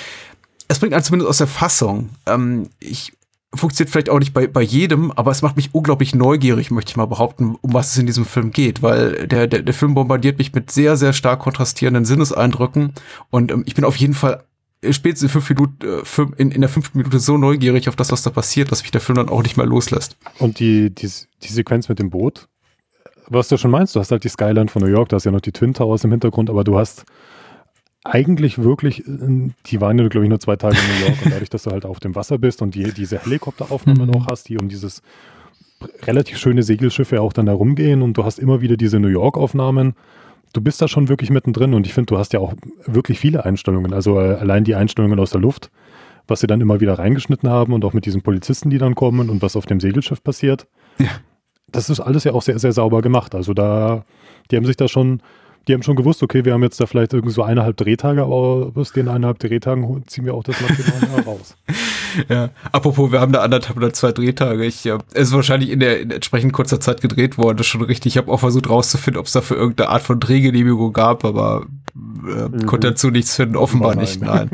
es bringt einen zumindest aus der Fassung. Ähm, ich funktioniert vielleicht auch nicht bei, bei jedem, aber es macht mich unglaublich neugierig, möchte ich mal behaupten, um was es in diesem Film geht, weil der, der, der Film bombardiert mich mit sehr, sehr stark kontrastierenden Sinneseindrücken und ähm, ich bin auf jeden Fall spätestens in, fünf Minuten, äh, in, in der fünften Minute so neugierig auf das, was da passiert, dass mich der Film dann auch nicht mehr loslässt. Und die, die, die Sequenz mit dem Boot, was du schon meinst, du hast halt die Skyline von New York, da hast ja noch die Twin Towers im Hintergrund, aber du hast eigentlich wirklich, äh, die waren ja, glaube ich, nur zwei Tage in New York und dadurch, dass du halt auf dem Wasser bist und die, diese Helikopteraufnahmen Mhm. auch hast, die um dieses relativ schöne Segelschiff ja auch dann herumgehen und du hast immer wieder diese New York-Aufnahmen, du bist da schon wirklich mittendrin und ich finde, du hast ja auch wirklich viele Einstellungen. Also äh, allein die Einstellungen aus der Luft, was sie dann immer wieder reingeschnitten haben und auch mit diesen Polizisten, die dann kommen und was auf dem Segelschiff passiert. Ja. Das ist alles ja auch sehr, sehr sauber gemacht. Also da, die haben sich da schon, die haben schon gewusst, okay, wir haben jetzt da vielleicht irgendwie so eineinhalb Drehtage, aber aus den eineinhalb Drehtagen ziehen wir auch das Material raus. Ja, apropos, wir haben da anderthalb oder zwei Drehtage. Ich, ja, es ist wahrscheinlich in der in entsprechend kurzer Zeit gedreht worden, das ist schon richtig. Ich habe auch versucht rauszufinden, ob es dafür irgendeine Art von Drehgenehmigung gab, aber äh, mhm. konnte dazu nichts finden, offenbar nein. nicht, nein.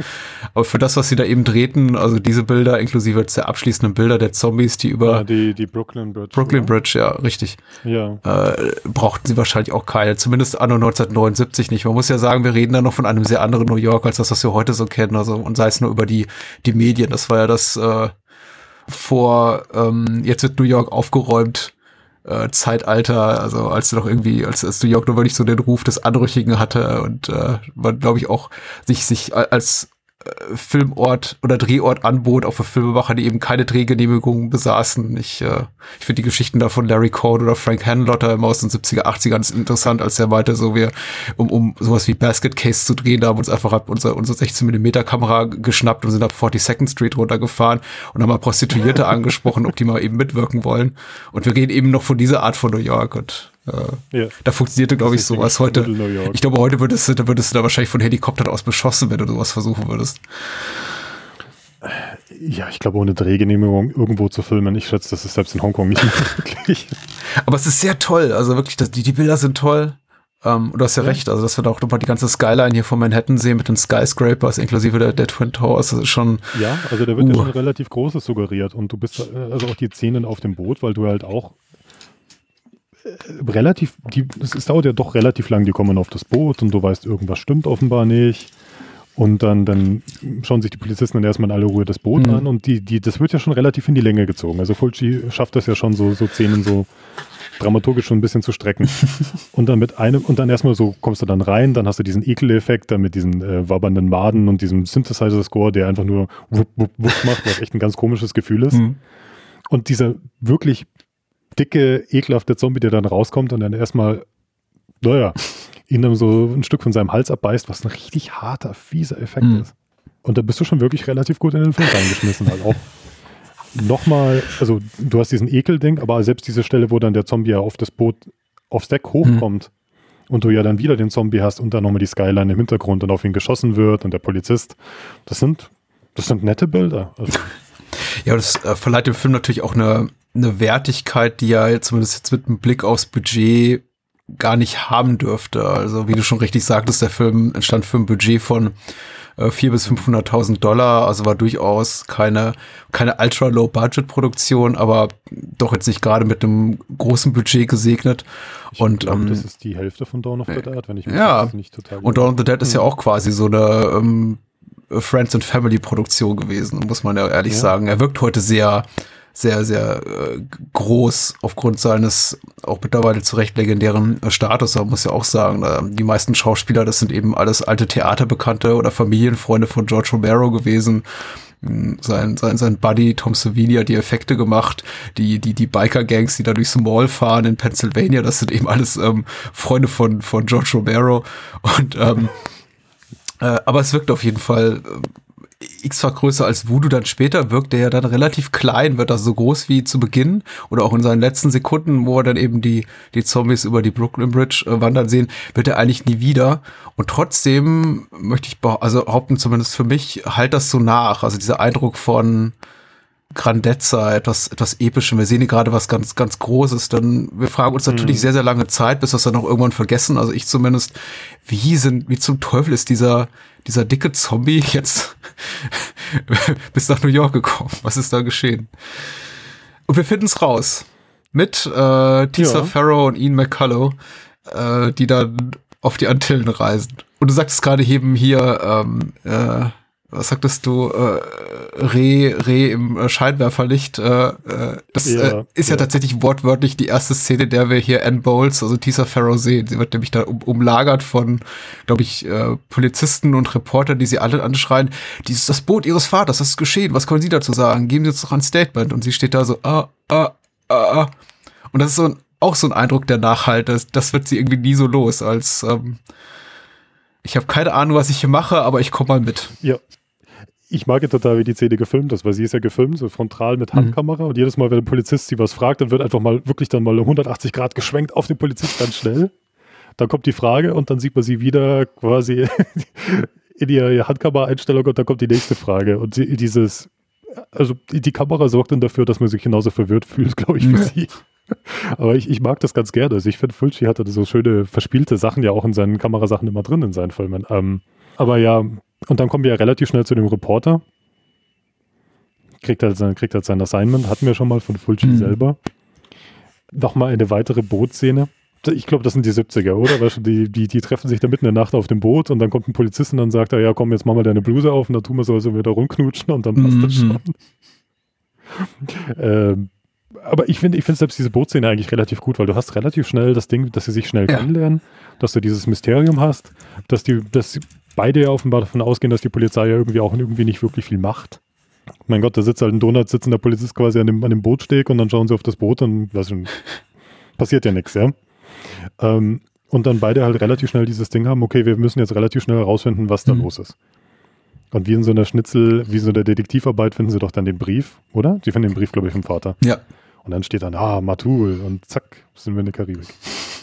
aber für das, was sie da eben drehten, also diese Bilder, inklusive jetzt der abschließenden Bilder der Zombies, die über ja, die, die Brooklyn Bridge. Brooklyn oder? Bridge, ja, richtig. Ja. Äh, brauchten sie wahrscheinlich auch keine, zumindest anno 1979 nicht. Man muss ja sagen, wir reden da noch von einem sehr anderen New York als das, was wir heute so kennen, also und sei es nur über die, die Medien. Das war ja das äh, vor, ähm, jetzt wird New York aufgeräumt, äh, Zeitalter, also als noch irgendwie, als, als New York nur wirklich so den Ruf des Anrüchigen hatte und äh, man, glaube ich, auch sich, sich als Filmort oder Drehort anbot, auch für Filmemacher, die eben keine Drehgenehmigung besaßen. Ich, äh, ich finde die Geschichten da von Larry Code oder Frank Hanlotter immer aus den 70er, 80ern interessant, als er meinte, so wir, um, um sowas wie Basket Case zu drehen, da haben uns einfach unser, unsere 16 mm Kamera geschnappt und sind ab 42nd Street runtergefahren und haben mal Prostituierte angesprochen, ob die mal eben mitwirken wollen. Und wir reden eben noch von dieser Art von New York und äh, ja. Da funktionierte, glaube ich, sowas heute. Ich glaube, heute würdest du, da würdest du da wahrscheinlich von Helikoptern aus beschossen, wenn du sowas versuchen würdest. Ja, ich glaube, ohne Drehgenehmigung irgendwo zu filmen, ich schätze, das ist selbst in Hongkong nicht möglich. Aber es ist sehr toll. Also wirklich, das, die, die Bilder sind toll. Ähm, du hast ja, ja, recht, also dass wir da auch nochmal die ganze Skyline hier von Manhattan sehen mit den Skyscrapers inklusive der, der Twin Towers, das ist schon. Ja, also da wird uh. ja schon relativ Großes suggeriert und du bist, also auch die Szenen auf dem Boot, weil du halt auch relativ, die, es dauert ja doch relativ lang, die kommen auf das Boot und du weißt, irgendwas stimmt offenbar nicht. Und dann, dann schauen sich die Polizisten dann erstmal in aller Ruhe das Boot mhm. an und die, die, das wird ja schon relativ in die Länge gezogen. Also Fulci schafft das ja schon so, so Szenen so dramaturgisch schon ein bisschen zu strecken. und dann mit einem, und dann erstmal so kommst du dann rein, dann hast du diesen Ekeleffekt dann mit diesen äh, wabbernden Maden und diesem Synthesizer-Score, der einfach nur wupp, wupp, wupp macht, was echt ein ganz komisches Gefühl ist. Mhm. Und dieser wirklich dicke, ekelhafte Zombie, der dann rauskommt und dann erstmal, naja, ihn dann so ein Stück von seinem Hals abbeißt, was ein richtig harter, fieser Effekt mhm. ist. Und da bist du schon wirklich relativ gut in den Film reingeschmissen. Halt auch nochmal, also du hast diesen Ekelding, aber selbst diese Stelle, wo dann der Zombie ja auf das Boot, aufs Deck hochkommt mhm. und du ja dann wieder den Zombie hast und dann nochmal die Skyline im Hintergrund und auf ihn geschossen wird und der Polizist, das sind, das sind nette Bilder. Also. Ja, das äh, verleiht dem Film natürlich auch eine, eine Wertigkeit, die ja zumindest jetzt mit einem Blick aufs Budget gar nicht haben dürfte. Also wie du schon richtig sagtest, der Film entstand für ein Budget von äh, 400.000 bis 500.000 Dollar, also war durchaus keine, keine ultra-low-budget-Produktion, aber doch jetzt nicht gerade mit einem großen Budget gesegnet. Ich und glaube, ähm, das ist die Hälfte von Dawn of the Dead, wenn ich mich ja, nicht total Und Dawn of the Dead ist ja auch quasi so eine ähm, Friends and Family Produktion gewesen, muss man ja ehrlich ja. sagen. Er wirkt heute sehr sehr, sehr äh, groß aufgrund seines auch mittlerweile zu Recht legendären äh, Status. Man muss ja auch sagen, äh, die meisten Schauspieler, das sind eben alles alte Theaterbekannte oder Familienfreunde von George Romero gewesen hm, sein, sein, sein Buddy Tom Savini hat die Effekte gemacht, die, die, die Biker-Gangs, die da durchs Mall fahren in Pennsylvania, das sind eben alles ähm, Freunde von, von George Romero. Und ähm, äh, aber es wirkt auf jeden Fall äh, x-fach größer als Voodoo dann später wirkt, der ja dann relativ klein wird, also so groß wie zu Beginn oder auch in seinen letzten Sekunden, wo er dann eben die, die Zombies über die Brooklyn Bridge äh, wandern sehen, wird er eigentlich nie wieder. Und trotzdem möchte ich also behaupten, zumindest für mich, halt das so nach. Also dieser Eindruck von Grandezza, etwas, etwas Epischem. Wir sehen hier gerade was ganz, ganz Großes. Dann, wir fragen uns natürlich mhm. sehr, sehr lange Zeit, bis wir es dann auch irgendwann vergessen. Also ich zumindest, wie sind, wie zum Teufel ist dieser, dieser dicke Zombie jetzt bis nach New York gekommen? Was ist da geschehen? Und wir finden es raus. Mit äh, Tisa ja. Farrow und Ian McCullough, äh, die dann auf die Antillen reisen. Und du sagtest gerade eben hier, ähm, äh, was sagtest du, äh, Reh, Reh im äh, Scheinwerferlicht. Äh, äh, das ja, äh, ist ja, ja, tatsächlich wortwörtlich die erste Szene, der wir hier Ann Bowles, also Tisa Farrow sehen. Sie wird nämlich da um, umlagert von, glaube ich, äh, Polizisten und Reportern, die sie alle anschreien, dies ist das Boot ihres Vaters, das ist geschehen, was können Sie dazu sagen? Geben Sie uns doch ein Statement. Und sie steht da so, ah, ah, ah, ah. Und das ist so ein auch so ein Eindruck, der nachhalt. Das, das wird sie irgendwie nie so los, als ähm, ich habe keine Ahnung, was ich hier mache, aber ich komme mal mit. Ja. Ich mag ja total, wie die Szene gefilmt ist, weil sie ist ja gefilmt, so frontal mit Handkamera mhm. und jedes Mal, wenn der Polizist sie was fragt, dann wird einfach mal wirklich dann mal 180 Grad geschwenkt auf den Polizist ganz schnell. Dann kommt die Frage und dann sieht man sie wieder quasi in ihre Handkamera-Einstellung und dann kommt die nächste Frage. Und dieses, also die Kamera sorgt dann dafür, dass man sich genauso verwirrt fühlt, glaube ich, wie sie. Aber ich, ich mag das ganz gerne. Also ich finde, Fulci hatte so schöne verspielte Sachen ja auch in seinen Kamerasachen immer drin in seinen Filmen. Ähm, aber ja, und dann kommen wir ja relativ schnell zu dem Reporter. Kriegt halt sein, kriegt halt sein Assignment, hatten wir schon mal von Fulci mhm. selber. Nochmal eine weitere Bootszene ich glaube, das sind die 70er, oder? Weißt du, die, die, die treffen sich da mitten in der Nacht auf dem Boot und dann kommt ein Polizist und dann sagt er, ja komm, jetzt mach mal deine Bluse auf und dann tun wir so, als wir da rumknutschen und dann passt mhm. das schon. ähm, aber ich finde ich finde selbst diese Bootszene eigentlich relativ gut, weil du hast relativ schnell das Ding, dass sie sich schnell ja. kennenlernen, dass du dieses Mysterium hast, dass die, dass beide ja offenbar davon ausgehen, dass die Polizei ja irgendwie auch irgendwie nicht wirklich viel macht. Mein Gott, da sitzt halt ein Donut, sitzender Polizist quasi an dem, an dem Bootsteg und dann schauen sie auf das Boot und was passiert ja nichts, ja. Ähm, und dann beide halt relativ schnell dieses Ding haben, okay, wir müssen jetzt relativ schnell herausfinden, was da mhm. los ist. Und wie in so einer Schnitzel, wie so einer Detektivarbeit finden sie doch dann den Brief, oder? Sie finden den Brief, glaube ich, vom Vater. Ja. Und dann steht dann, ah, Matul und zack, sind wir in der Karibik.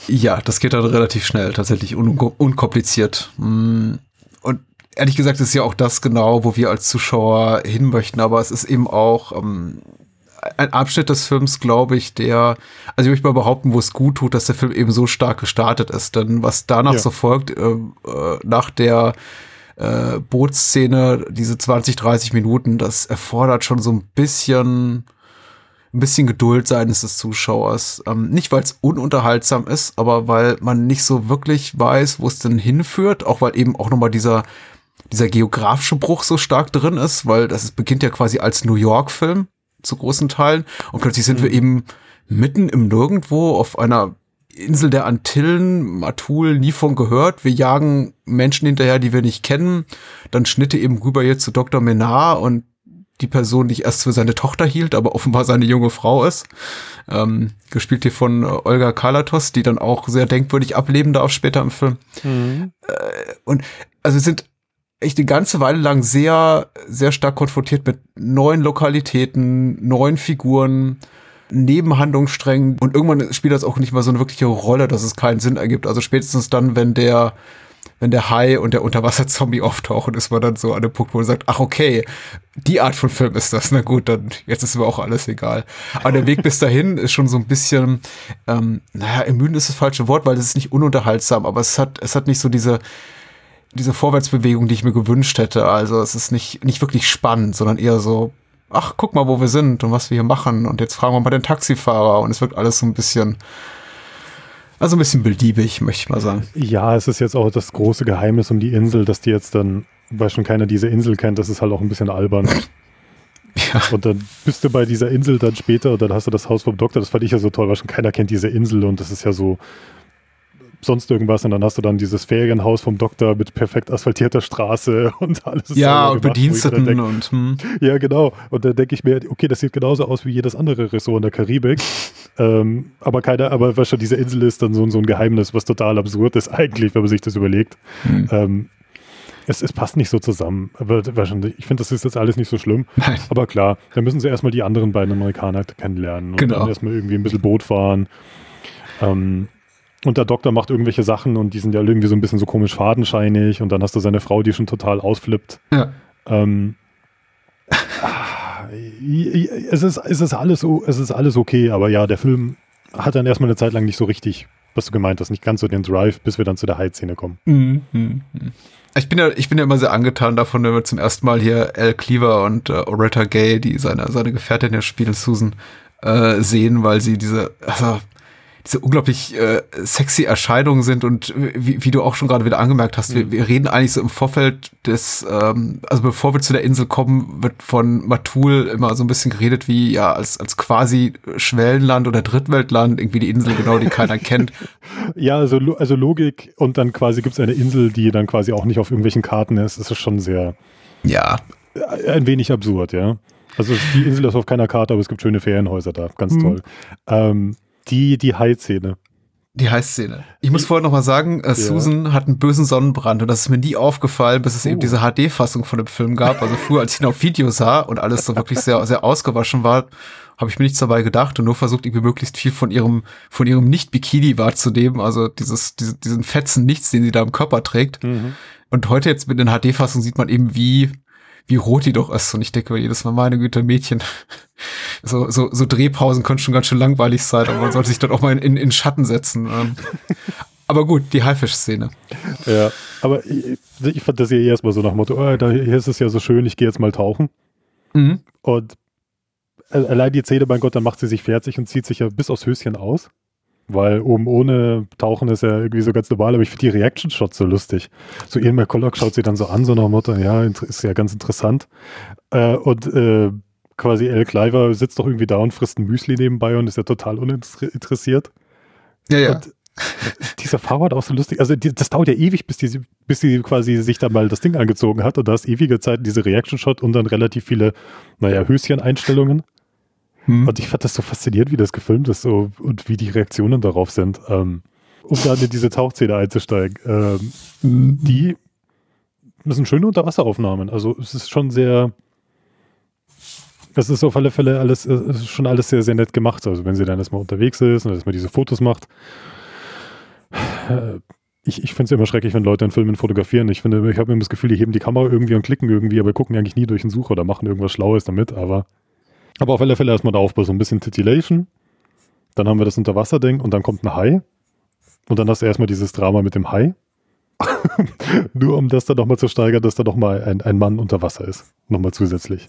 Ja, das geht dann relativ schnell, tatsächlich un unkompliziert. Mm, und ehrlich gesagt ist ja auch das genau, wo wir als Zuschauer hin möchten, aber es ist eben auch ähm, ein Abschnitt des Films, glaube ich, der, also ich möchte mal behaupten, wo es gut tut, dass der Film eben so stark gestartet ist. Denn was danach ja. so folgt, äh, äh, nach der äh, Bootsszene, diese 20, 30 Minuten, das erfordert schon so ein bisschen, ein bisschen Geduld seines des Zuschauers. Ähm, nicht, weil es ununterhaltsam ist, aber weil man nicht so wirklich weiß, wo es denn hinführt, auch weil eben auch nochmal dieser dieser geografische Bruch so stark drin ist, weil das ist, beginnt ja quasi als New York-Film zu großen Teilen. Und plötzlich sind mhm. wir eben mitten im Nirgendwo auf einer Insel der Antillen, Matul, nie von gehört. Wir jagen Menschen hinterher, die wir nicht kennen. Dann Schnitte eben rüber jetzt zu Dr. Menard und die Person, die ich erst für seine Tochter hielt, aber offenbar seine junge Frau ist. Ähm, gespielt hier von äh, Olga Kalatos, die dann auch sehr denkwürdig ableben darf später im Film. Mhm. Äh, und also sind echt eine ganze Weile lang sehr, sehr stark konfrontiert mit neuen Lokalitäten, neuen Figuren, Nebenhandlungssträngen und irgendwann spielt das auch nicht mal so eine wirkliche Rolle, dass es keinen Sinn ergibt. Also spätestens dann, wenn der wenn der Hai und der Unterwasserzombie auftauchen, ist man dann so an dem Punkt, wo man sagt, ach okay, die Art von Film ist das. Na gut, dann jetzt ist mir auch alles egal. Aber der Weg bis dahin ist schon so ein bisschen, ähm, naja, ermüdend ist das falsche Wort, weil es ist nicht ununterhaltsam, aber es hat, es hat nicht so diese, diese Vorwärtsbewegung, die ich mir gewünscht hätte. Also es ist nicht, nicht wirklich spannend, sondern eher so, ach, guck mal, wo wir sind und was wir hier machen. Und jetzt fragen wir mal den Taxifahrer und es wirkt alles so ein bisschen, also ein bisschen beliebig, möchte ich mal sagen. Ja, es ist jetzt auch das große Geheimnis um die Insel, dass die jetzt dann, weil schon keiner diese Insel kennt, das ist halt auch ein bisschen albern. Ja. Und dann bist du bei dieser Insel dann später und dann hast du das Haus vom Doktor. Das fand ich ja so toll, weil schon keiner kennt diese Insel und das ist ja so sonst irgendwas und dann hast du dann dieses Ferienhaus vom Doktor mit perfekt asphaltierter Straße und alles. Ja, und gemacht, Bediensteten denk, und hm. Ja, genau. Und da denke ich mir, okay, das sieht genauso aus wie jedes andere Ressort in der Karibik. ähm, aber keiner, aber was schon diese Insel ist dann so, so ein Geheimnis, was total absurd ist eigentlich, wenn man sich das überlegt. Hm. Ähm, es, es, passt nicht so zusammen. Aber ich finde, das ist jetzt alles nicht so schlimm. Nein. Aber klar, dann müssen sie erstmal die anderen beiden Amerikaner kennenlernen und genau. dann erstmal irgendwie ein bisschen Boot fahren. Ähm, und der Doktor macht irgendwelche Sachen und die sind ja irgendwie so ein bisschen so komisch fadenscheinig und dann hast du seine Frau, die schon total ausflippt. Ja. Ähm, es, ist, es, ist alles, es ist alles okay, aber ja, der Film hat dann erstmal eine Zeit lang nicht so richtig, was du gemeint hast, nicht ganz so den Drive, bis wir dann zu der High-Szene kommen. Mhm, mhm. Ich bin ja, ich bin ja immer sehr angetan davon, wenn wir zum ersten Mal hier Al Cleaver und äh, Oretta Gay, die seine, seine Gefährtin ja spielen, Susan, äh, sehen, weil sie diese, also diese unglaublich äh, sexy Erscheinungen sind und wie, wie du auch schon gerade wieder angemerkt hast, mhm. wir, wir reden eigentlich so im Vorfeld des, ähm, also bevor wir zu der Insel kommen, wird von Matul immer so ein bisschen geredet wie ja als, als quasi Schwellenland oder Drittweltland, irgendwie die Insel genau, die keiner kennt. Ja, also, also Logik und dann quasi gibt es eine Insel, die dann quasi auch nicht auf irgendwelchen Karten ist. Das ist schon sehr ja ein wenig absurd, ja. Also die Insel ist auf keiner Karte, aber es gibt schöne Ferienhäuser da, ganz mhm. toll. Ähm, Die, die Hai-Szene. Die Heißszene. Ich muss vorher noch mal sagen, äh, Susan hat einen bösen Sonnenbrand und das ist mir nie aufgefallen, bis es oh. eben diese HD-Fassung von dem Film gab. Also früher, als ich ihn auf Video sah und alles so wirklich sehr, sehr ausgewaschen war, habe ich mir nichts dabei gedacht und nur versucht, irgendwie möglichst viel von ihrem, von ihrem Nicht-Bikini wahrzunehmen. Also dieses, diese, diesen fetzen Nichts, den sie da im Körper trägt. Mhm. Und heute jetzt mit den HD-Fassungen sieht man eben, wie, wie rot die doch ist. Und ich denke jedes Mal, meine Güte, Mädchen. So, so, so Drehpausen können schon ganz schön langweilig sein, aber man sollte sich dann auch mal in, in, in Schatten setzen. Ähm. Aber gut, die Haifisch-Szene. Ja, aber ich, ich fand das ja erstmal so nach dem Motto, oh, da, hier ist es ja so schön, ich gehe jetzt mal tauchen. Mhm. Und allein die Szene, mein Gott, dann macht sie sich fertig und zieht sich ja bis aufs Höschen aus. Weil oben ohne Tauchen ist ja irgendwie so ganz normal, aber ich finde die Reaction-Shots so lustig. So Ian McCulloch schaut sie dann so an, so nach dem Motto, ja, ist ja ganz interessant. Äh, und äh, quasi El Cliver sitzt doch irgendwie da und frisst ein Müsli nebenbei und ist ja total uninteressiert. Ja, ja. Und dieser Fahrrad auch so lustig. Also die, das dauert ja ewig, bis die, bis sie quasi sich da mal das Ding angezogen hat und da ist ewige Zeit diese Reaction-Shot und dann relativ viele, naja, Höschen-Einstellungen. Hm. Und ich fand das so faszinierend, wie das gefilmt ist so, und wie die Reaktionen darauf sind. Ähm, um dann in diese Tauchszene einzusteigen. Ähm, hm. Die das sind schöne Unterwasseraufnahmen. Also es ist schon sehr, es ist auf alle Fälle alles, schon alles sehr, sehr nett gemacht. Also wenn sie dann erstmal unterwegs ist und erstmal diese Fotos macht. Äh, ich, ich finde es immer schrecklich, wenn Leute in Filmen fotografieren. Ich finde, ich habe immer das Gefühl, die heben die Kamera irgendwie und klicken irgendwie, aber gucken eigentlich nie durch den Sucher oder machen irgendwas Schlaues damit. Aber aber auf alle Fälle erstmal da aufpassen. So ein bisschen Titillation. Dann haben wir das Unterwasserding und dann kommt ein Hai. Und dann hast du erstmal dieses Drama mit dem Hai. Nur um das dann nochmal zu steigern, dass da nochmal ein, ein Mann unter Wasser ist. Nochmal zusätzlich.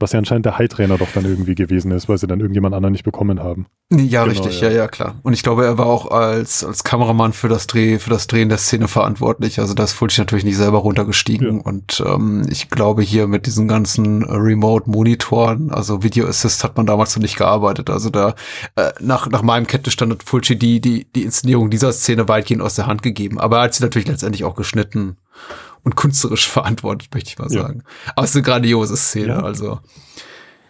Was ja anscheinend der High-Trainer doch dann irgendwie gewesen ist, weil sie dann irgendjemand anderen nicht bekommen haben. Ja, genau, richtig, ja. ja, ja, klar. Und ich glaube, er war auch als, als Kameramann für das Dreh, für das Drehen der Szene verantwortlich. Also da ist Fulci natürlich nicht selber runtergestiegen. Ja. Und ähm, ich glaube, hier mit diesen ganzen Remote-Monitoren, also Video Assist hat man damals noch nicht gearbeitet. Also da, äh, nach, nach meinem Kenntnisstand hat Fulci die, die, die Inszenierung dieser Szene weitgehend aus der Hand gegeben. Aber er hat sie natürlich letztendlich auch geschnitten und künstlerisch verantwortet, möchte ich mal sagen. Aber es ist eine grandiose Szene, ja. also.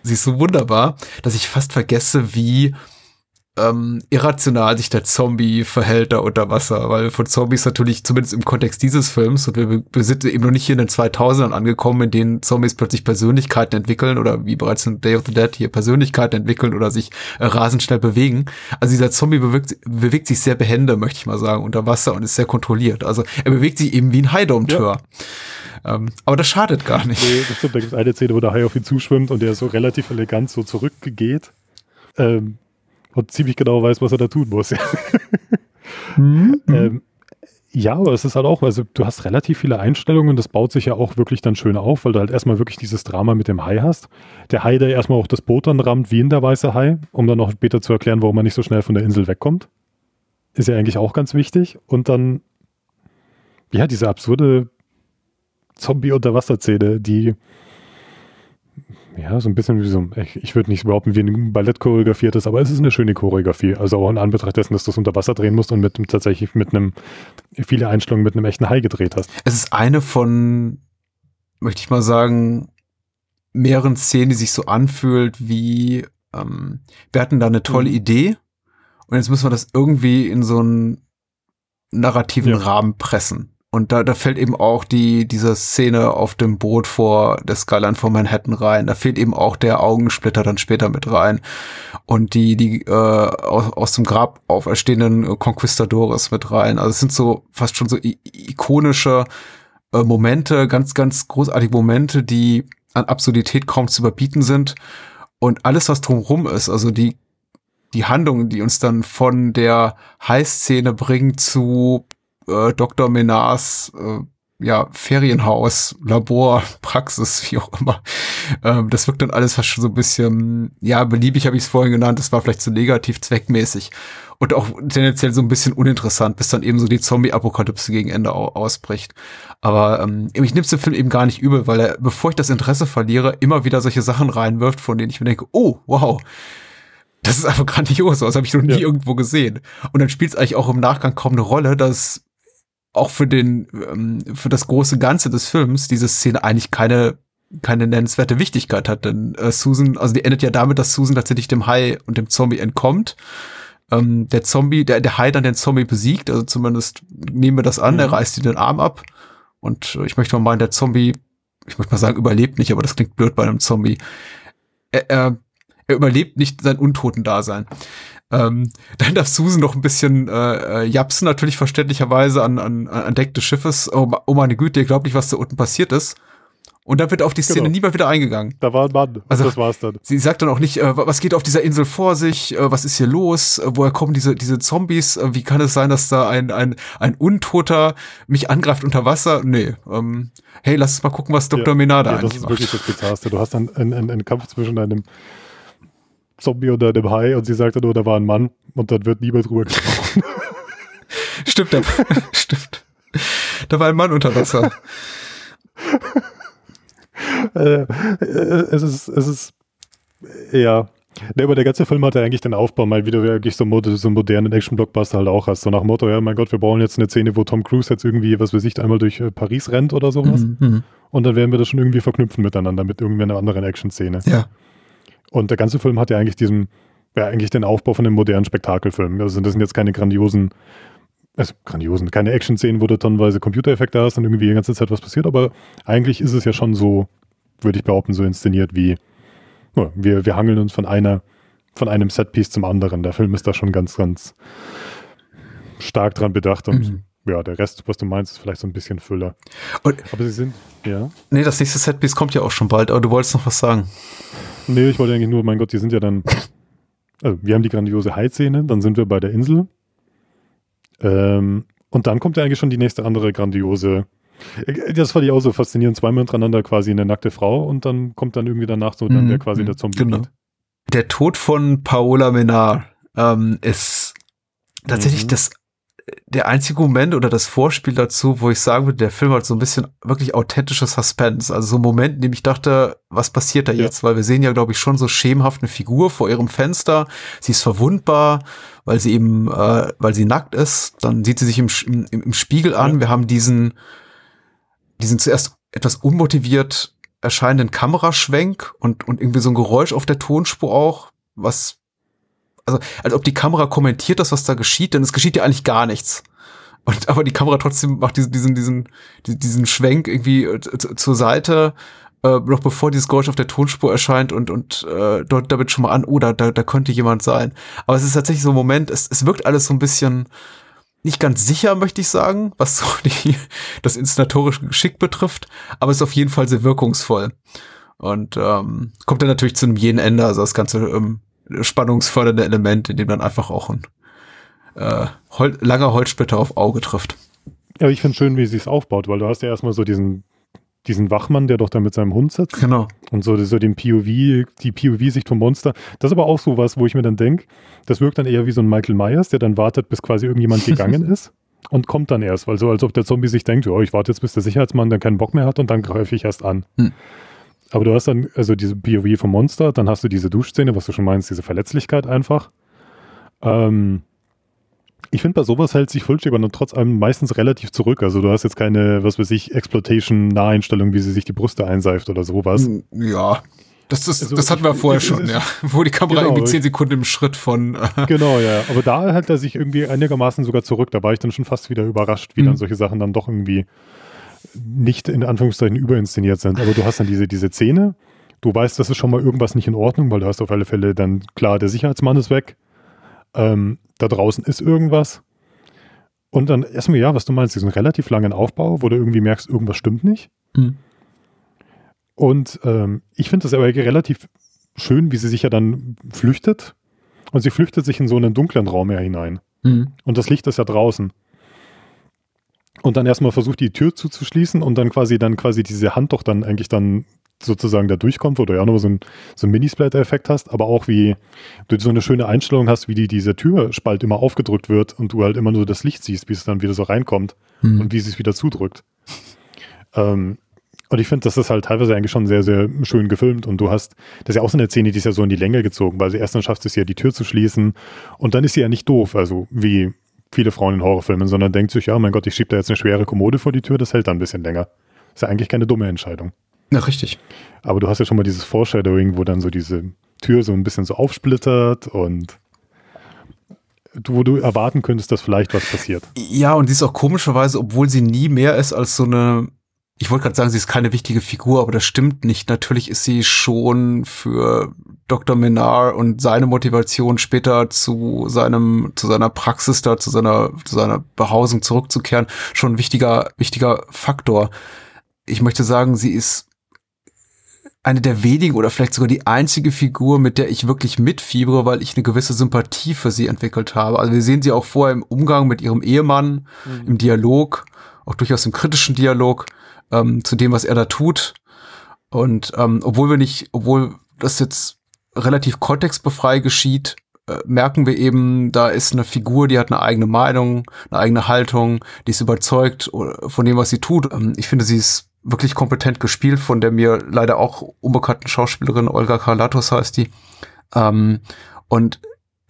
Sie ist so wunderbar, dass ich fast vergesse, wie ähm, irrational sich der Zombie verhält da unter Wasser, weil von Zombies natürlich, zumindest im Kontext dieses Films, und wir, wir sind eben noch nicht hier in den 2000ern angekommen, in denen Zombies plötzlich Persönlichkeiten entwickeln oder wie bereits in Day of the Dead hier Persönlichkeiten entwickeln oder sich äh, rasend schnell bewegen. Also dieser Zombie bewegt, bewegt sich sehr behende, möchte ich mal sagen, unter Wasser und ist sehr kontrolliert. Also er bewegt sich eben wie ein Haidompteur. Ja. Ähm, aber das schadet gar nicht. Nee, das stimmt. Da gibt es eine Szene, wo der Hai auf ihn zuschwimmt und der so relativ elegant so zurückgeht. Ähm, und ziemlich genau weiß, was er da tun muss. mhm. ähm, ja, aber es ist halt auch, also du hast relativ viele Einstellungen, das baut sich ja auch wirklich dann schön auf, weil du halt erstmal wirklich dieses Drama mit dem Hai hast. Der Hai, der erstmal auch das Boot dann rammt, wie in der weiße Hai, um dann noch später zu erklären, warum er nicht so schnell von der Insel wegkommt. Ist ja eigentlich auch ganz wichtig. Und dann, ja, diese absurde Zombie-Unterwasser-Szene, die ja, so ein bisschen wie so, ich, ich würde nicht behaupten, wie ein Ballett choreografiert ist, aber es ist eine schöne Choreografie. Also auch in Anbetracht dessen, dass du es unter Wasser drehen musst und mit tatsächlich mit einem, viele Einstellungen mit einem echten Hai gedreht hast. Es ist eine von, möchte ich mal sagen, mehreren Szenen, die sich so anfühlt wie, ähm, wir hatten da eine tolle mhm. Idee und jetzt müssen wir das irgendwie in so einen narrativen ja. Rahmen pressen. Und da, da fällt eben auch die, diese Szene auf dem Boot vor der Skyline von Manhattan rein. Da fehlt eben auch der Augensplitter dann später mit rein. Und die, die äh, aus, aus dem Grab auferstehenden Conquistadores mit rein. Also es sind so fast schon so ikonische äh, Momente, ganz, ganz großartige Momente, die an Absurdität kaum zu überbieten sind. Und alles, was drumherum ist, also die, die Handlungen, die uns dann von der High-Szene bringen zu äh, Dr. Menars äh, ja, Ferienhaus, Labor, Praxis, wie auch immer. Ähm, das wirkt dann alles fast schon so ein bisschen, ja, beliebig habe ich es vorhin genannt, das war vielleicht zu so negativ zweckmäßig. Und auch tendenziell so ein bisschen uninteressant, bis dann eben so die Zombie-Apokalypse gegen Ende ausbricht. Aber ähm, ich nehme den Film eben gar nicht übel, weil er, bevor ich das Interesse verliere, immer wieder solche Sachen reinwirft, von denen ich mir denke, oh, wow, das ist einfach grandios, das habe ich noch nie ja. irgendwo gesehen. Und dann spielt es eigentlich auch im Nachgang kaum eine Rolle, dass auch für den, ähm, für das große Ganze des Films diese Szene eigentlich keine keine nennenswerte Wichtigkeit hat, denn äh, Susan, also die endet ja damit, dass Susan tatsächlich dem Hai und dem Zombie entkommt. Ähm, der Zombie, der, der Hai dann den Zombie besiegt, also zumindest nehmen wir das an, mhm. er reißt ihm den Arm ab. Und äh, ich möchte mal meinen, der Zombie, ich möchte mal sagen, überlebt nicht, aber das klingt blöd bei einem Zombie. Er, er, er überlebt nicht sein Untoten-Dasein. Ähm, dann darf Susan noch ein bisschen äh, äh, japsen, natürlich verständlicherweise an, an, an Deck des Schiffes. Oh, oh meine Güte, ihr glaubt nicht, was da unten passiert ist. Und dann wird auf die Szene genau. niemand wieder eingegangen. Da war ein Mann. Also, das war's dann. Sie sagt dann auch nicht, äh, was geht auf dieser Insel vor sich, äh, was ist hier los, äh, woher kommen diese, diese Zombies, äh, wie kann es sein, dass da ein, ein, ein Untoter mich angreift unter Wasser? Nee. Ähm, hey, lass uns mal gucken, was Dr. Ja, Menada ja, eigentlich macht. Das ist wirklich das Bizarrste. Du hast dann einen, einen, einen Kampf zwischen einem Zombie und einem Hai und sie sagte nur, da war ein Mann und dann wird niemand drüber gesprochen. stimmt, da, stimmt. Da war ein Mann unter Wasser. äh, es ist, es ist, ja. Ne, aber der ganze Film hatte eigentlich den Aufbau mal wieder wirklich so, so einen modernen Action-Blockbuster halt auch hast. So nach Motto, ja, mein Gott, wir brauchen jetzt eine Szene, wo Tom Cruise jetzt irgendwie, was weiß ich, einmal durch äh, Paris rennt oder sowas. Mhm, mhm, und dann werden wir das schon irgendwie verknüpfen miteinander mit irgendeiner anderen Action-Szene. Ja. Und der ganze Film hat ja eigentlich diesen, ja, eigentlich den Aufbau von einem modernen Spektakelfilm. Also das sind jetzt keine grandiosen, also grandiosen, keine Action-Szenen, wo du tonnenweise Computereffekte hast und irgendwie die ganze Zeit was passiert, aber eigentlich ist es ja schon so, würde ich behaupten, so inszeniert wie, oh, wir, wir hangeln uns von einer, von einem Setpiece zum anderen. Der Film ist da schon ganz, ganz stark dran bedacht und mhm. ja, der Rest, was du meinst, ist vielleicht so ein bisschen Füller. Und aber sie sind, ja. Nee, das nächste Setpiece kommt ja auch schon bald, aber du wolltest noch was sagen. Nee, ich wollte eigentlich nur, mein Gott, die sind ja dann. Also wir haben die grandiose Hai-Szene, dann sind wir bei der Insel. Ähm, und dann kommt ja eigentlich schon die nächste andere grandiose. Äh, das fand ich auch so faszinierend, zweimal hintereinander quasi eine nackte Frau und dann kommt dann irgendwie danach so dann der mhm, quasi der mhm, Zombie. Genau. Der Tod von Paola Menard ähm, ist tatsächlich mhm. das der einzige Moment oder das Vorspiel dazu, wo ich sagen würde, der Film hat so ein bisschen wirklich authentische Suspense. Also so ein Moment, in dem ich dachte, was passiert da ja. jetzt? Weil wir sehen ja, glaube ich, schon so schemenhaft eine Figur vor ihrem Fenster. Sie ist verwundbar, weil sie eben, äh, weil sie nackt ist. Dann sieht sie sich im, im, im Spiegel an. Ja. Wir haben diesen, diesen zuerst etwas unmotiviert erscheinenden Kameraschwenk und, und irgendwie so ein Geräusch auf der Tonspur auch, was also als ob die Kamera kommentiert das, was da geschieht, denn es geschieht ja eigentlich gar nichts. Und aber die Kamera trotzdem macht diesen, diesen, diesen, diesen Schwenk irgendwie äh, zur Seite, äh, noch bevor dieses Geräusch auf der Tonspur erscheint und, und äh, dort damit schon mal an, oh, da, da, da könnte jemand sein. Aber es ist tatsächlich so ein Moment, es, es wirkt alles so ein bisschen nicht ganz sicher, möchte ich sagen, was so die, das inszenatorische Geschick betrifft, aber es ist auf jeden Fall sehr wirkungsvoll. Und ähm, kommt dann natürlich zu einem jeden Ende, also das Ganze ähm, spannungsfördernde Element, in dem dann einfach auch ein äh, Hol langer Holzsplitter auf Auge trifft. Ja, ich finde schön, wie sie es aufbaut, weil du hast ja erstmal so diesen, diesen Wachmann, der doch da mit seinem Hund sitzt. Genau. Und so, so den POV, die POV-Sicht vom Monster. Das ist aber auch so was, wo ich mir dann denke, das wirkt dann eher wie so ein Michael Myers, der dann wartet, bis quasi irgendjemand gegangen ist und kommt dann erst, weil so als ob der Zombie sich denkt, oh, ich warte jetzt, bis der Sicherheitsmann dann keinen Bock mehr hat und dann greife ich erst an. Hm. Aber du hast dann also diese POV vom Monster, dann hast du diese Duschszene, was du schon meinst, diese Verletzlichkeit einfach. Ähm, ich finde, bei sowas hält sich Fulci dann trotz allem meistens relativ zurück. Also du hast jetzt keine, was weiß ich, Exploitation-Naheinstellung, wie sie sich die Brüste einseift oder sowas. Hm, ja. Das, das, also, das hatten wir vorher schon, ja. Wo die Kamera genau, irgendwie zehn Sekunden im Schritt von. Äh genau, ja. Aber da hält er sich irgendwie einigermaßen sogar zurück. Da war ich dann schon fast wieder überrascht, wie mhm. dann solche Sachen dann doch irgendwie nicht in Anführungszeichen überinszeniert sind. Aber du hast dann diese, diese Szene, du weißt, das ist schon mal irgendwas nicht in Ordnung, weil du hast auf alle Fälle dann klar, der Sicherheitsmann ist weg. Ähm, da draußen ist irgendwas. Und dann erstmal, ja, was du meinst, diesen relativ langen Aufbau, wo du irgendwie merkst, irgendwas stimmt nicht. Mhm. Und ähm, ich finde das aber relativ schön, wie sie sich ja dann flüchtet. Und sie flüchtet sich in so einen dunklen Raum ja hinein. Mhm. Und das Licht ist ja draußen und dann erstmal versucht, die Tür zuzuschließen und dann quasi dann quasi diese Hand doch dann eigentlich dann sozusagen da durchkommt, wo du ja noch so einen so ein Minisplatter-Effekt hast, aber auch wie du so eine schöne Einstellung hast, wie die, dieser Türspalt immer aufgedrückt wird und du halt immer nur das Licht siehst, wie es dann wieder so reinkommt mhm. und wie es sich wieder zudrückt. Ähm, und ich finde, das ist halt teilweise eigentlich schon sehr, sehr schön gefilmt. Und du hast, das ist ja auch so eine Szene, die ist ja so in die Länge gezogen, weil sie erst dann schafft es ja, die Tür zu schließen. Und dann ist sie ja nicht doof. Also wie viele Frauen in Horrorfilmen, sondern denkt sich, ja, mein Gott, ich schiebe da jetzt eine schwere Kommode vor die Tür, das hält dann ein bisschen länger. Ist ja eigentlich keine dumme Entscheidung. Ja, richtig. Aber du hast ja schon mal dieses Foreshadowing, wo dann so diese Tür so ein bisschen so aufsplittert und wo du erwarten könntest, dass vielleicht was passiert. Ja, und sie ist auch komischerweise, obwohl sie nie mehr ist als so eine, ich wollte gerade sagen, sie ist keine wichtige Figur, aber das stimmt nicht. Natürlich ist sie schon für Dr. Menard und seine Motivation später zu seinem, zu seiner Praxis da, zu seiner, zu seiner Behausung zurückzukehren, schon ein wichtiger, wichtiger Faktor. Ich möchte sagen, sie ist eine der wenigen oder vielleicht sogar die einzige Figur, mit der ich wirklich mitfiebere, weil ich eine gewisse Sympathie für sie entwickelt habe. Also wir sehen sie auch vorher im Umgang mit ihrem Ehemann, mhm. im Dialog, auch durchaus im kritischen Dialog ähm, zu dem, was er da tut. Und ähm, obwohl wir nicht, obwohl das jetzt relativ kontextbefrei geschieht, äh, merken wir eben, da ist eine Figur, die hat eine eigene Meinung, eine eigene Haltung, die ist überzeugt von dem, was sie tut. Ähm, ich finde, sie ist wirklich kompetent gespielt von der mir leider auch unbekannten Schauspielerin Olga Karlatos heißt die. Ähm, und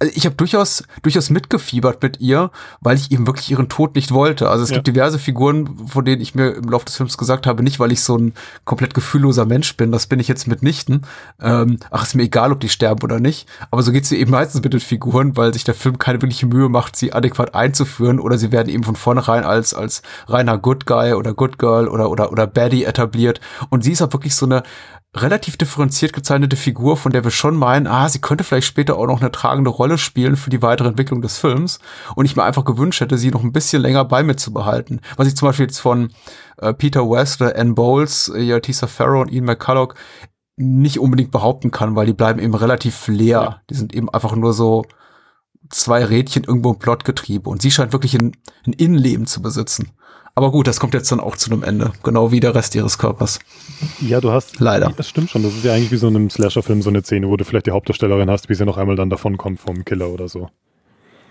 also ich habe durchaus durchaus mitgefiebert mit ihr, weil ich eben wirklich ihren Tod nicht wollte. Also es ja. gibt diverse Figuren, von denen ich mir im Laufe des Films gesagt habe, nicht weil ich so ein komplett gefühlloser Mensch bin, das bin ich jetzt mitnichten. Ähm, ach, ist mir egal, ob die sterben oder nicht. Aber so geht's mir eben meistens mit den Figuren, weil sich der Film keine wirkliche Mühe macht, sie adäquat einzuführen oder sie werden eben von vornherein als als reiner Good Guy oder Good Girl oder oder oder Baddie etabliert. Und sie ist auch wirklich so eine relativ differenziert gezeichnete Figur, von der wir schon meinen, ah, sie könnte vielleicht später auch noch eine tragende Rolle spielen für die weitere Entwicklung des Films. Und ich mir einfach gewünscht hätte, sie noch ein bisschen länger bei mir zu behalten. Was ich zum Beispiel jetzt von äh, Peter West oder Ann Bowles, äh, ja, Tisa Farrow und Ian McCulloch nicht unbedingt behaupten kann, weil die bleiben eben relativ leer. Die sind eben einfach nur so zwei Rädchen irgendwo im Plotgetriebe. Und sie scheint wirklich ein, ein Innenleben zu besitzen. Aber gut, das kommt jetzt dann auch zu einem Ende, genau wie der Rest ihres Körpers. Ja, du hast. Leider. Das stimmt schon. Das ist ja eigentlich wie so in einem Slasher-Film so eine Szene, wo du vielleicht die Hauptdarstellerin hast, wie sie noch einmal dann davonkommt vom Killer oder so.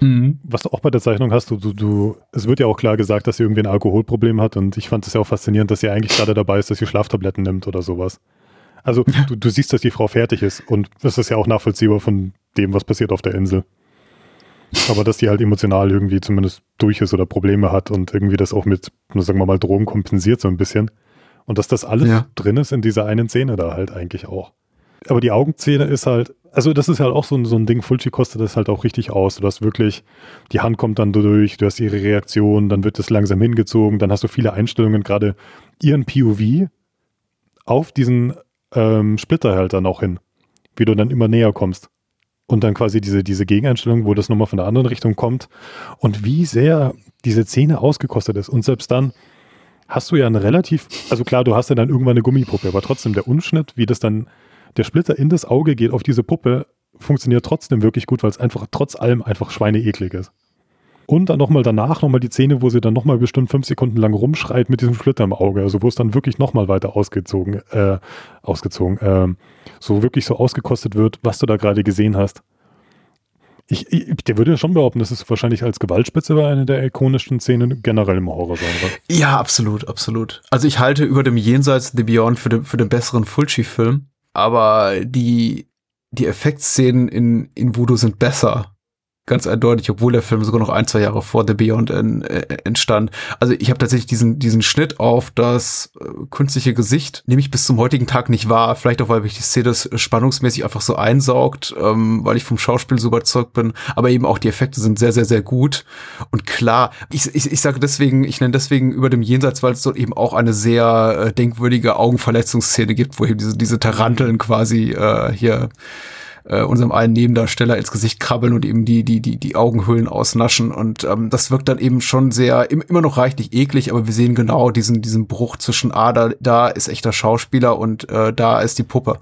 Mhm. Was du auch bei der Zeichnung hast, du, du, du, es wird ja auch klar gesagt, dass sie irgendwie ein Alkoholproblem hat und ich fand es ja auch faszinierend, dass sie eigentlich gerade dabei ist, dass sie Schlaftabletten nimmt oder sowas. Also du, du siehst, dass die Frau fertig ist und das ist ja auch nachvollziehbar von dem, was passiert auf der Insel. Aber dass die halt emotional irgendwie zumindest durch ist oder Probleme hat und irgendwie das auch mit, sagen wir mal, Drogen kompensiert so ein bisschen. Und dass das alles ja. drin ist in dieser einen Szene da halt eigentlich auch. Aber die Augenszene ist halt, also das ist halt auch so ein, so ein Ding, Fulci kostet das halt auch richtig aus. Du hast wirklich, die Hand kommt dann durch, du hast ihre Reaktion, dann wird das langsam hingezogen, dann hast du viele Einstellungen, gerade ihren POV auf diesen ähm, Splitter halt dann auch hin, wie du dann immer näher kommst und dann quasi diese, diese Gegeneinstellung, wo das nochmal von der anderen Richtung kommt und wie sehr diese Szene ausgekostet ist. Und selbst dann hast du ja eine relativ, also klar, du hast ja dann irgendwann eine Gummipuppe, aber trotzdem der Unschnitt, wie das dann, der Splitter in das Auge geht auf diese Puppe, funktioniert trotzdem wirklich gut, weil es einfach trotz allem einfach schweineeklig ist. Und dann nochmal danach nochmal die Szene, wo sie dann nochmal bestimmt fünf Sekunden lang rumschreit mit diesem Splitter im Auge. Also wo es dann wirklich nochmal weiter ausgezogen, äh, ausgezogen, äh, so wirklich so ausgekostet wird, was du da gerade gesehen hast. Ich, ich, der würde ja schon behaupten, das ist wahrscheinlich als Gewaltspitze war eine der ikonischen Szenen generell im Horrorgenre. Ja, absolut, absolut. Also ich halte über dem Jenseits The Beyond für den, für den besseren Fulci-Film, aber die, die Effektszenen in, in Voodoo sind besser ganz eindeutig, obwohl der Film sogar noch ein, zwei Jahre vor The Beyond in, äh, entstand. Also ich habe tatsächlich diesen, diesen Schnitt auf das äh, künstliche Gesicht, nehme ich bis zum heutigen Tag nicht wahr. Vielleicht auch, weil mich die Szene spannungsmäßig einfach so einsaugt, ähm, weil ich vom Schauspiel so überzeugt bin. Aber eben auch die Effekte sind sehr, sehr, sehr gut. Und klar, ich, ich, ich sage deswegen, ich nenne deswegen über dem Jenseits, weil es dort eben auch eine sehr äh, denkwürdige Augenverletzungsszene gibt, wo eben diese, diese Taranteln quasi äh, hier äh, unserem einen Nebendarsteller ins Gesicht krabbeln und eben die, die, die, die Augenhöhlen ausnaschen. Und ähm, das wirkt dann eben schon sehr, im, immer noch reichlich eklig, aber wir sehen genau diesen, diesen Bruch zwischen, ah, da, da ist echter Schauspieler und äh, da ist die Puppe.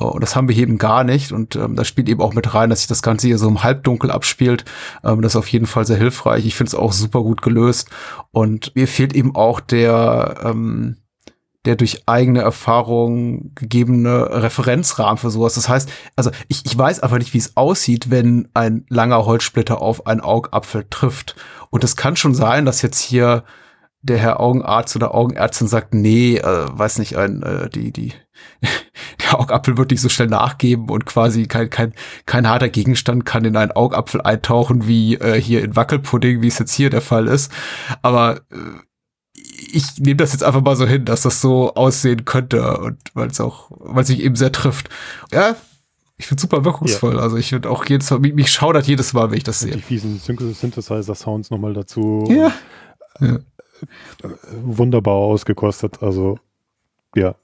Uh, und das haben wir eben gar nicht. Und ähm, das spielt eben auch mit rein, dass sich das Ganze hier so im Halbdunkel abspielt. Ähm, das ist auf jeden Fall sehr hilfreich. Ich finde es auch super gut gelöst. Und mir fehlt eben auch der, ähm, der durch eigene Erfahrung gegebene Referenzrahmen für sowas. Das heißt, also ich, ich weiß einfach nicht, wie es aussieht, wenn ein langer Holzsplitter auf einen Augapfel trifft. Und es kann schon sein, dass jetzt hier der Herr Augenarzt oder Augenärztin sagt, nee, äh, weiß nicht, ein, äh, die, die, der Augapfel wird nicht so schnell nachgeben und quasi kein, kein, kein harter Gegenstand kann in einen Augapfel eintauchen, wie äh, hier in Wackelpudding, wie es jetzt hier der Fall ist. Aber äh, ich nehme das jetzt einfach mal so hin, dass das so aussehen könnte und weil es auch, weil es sich eben sehr trifft. Ja, ich finde super wirkungsvoll. Ja. Also ich finde auch jedes Mal, mich, mich schaudert jedes Mal, wenn ich das sehe. Die fiesen Synthesizer-Sounds nochmal dazu. Ja. ja. Wunderbar ausgekostet. Also ja,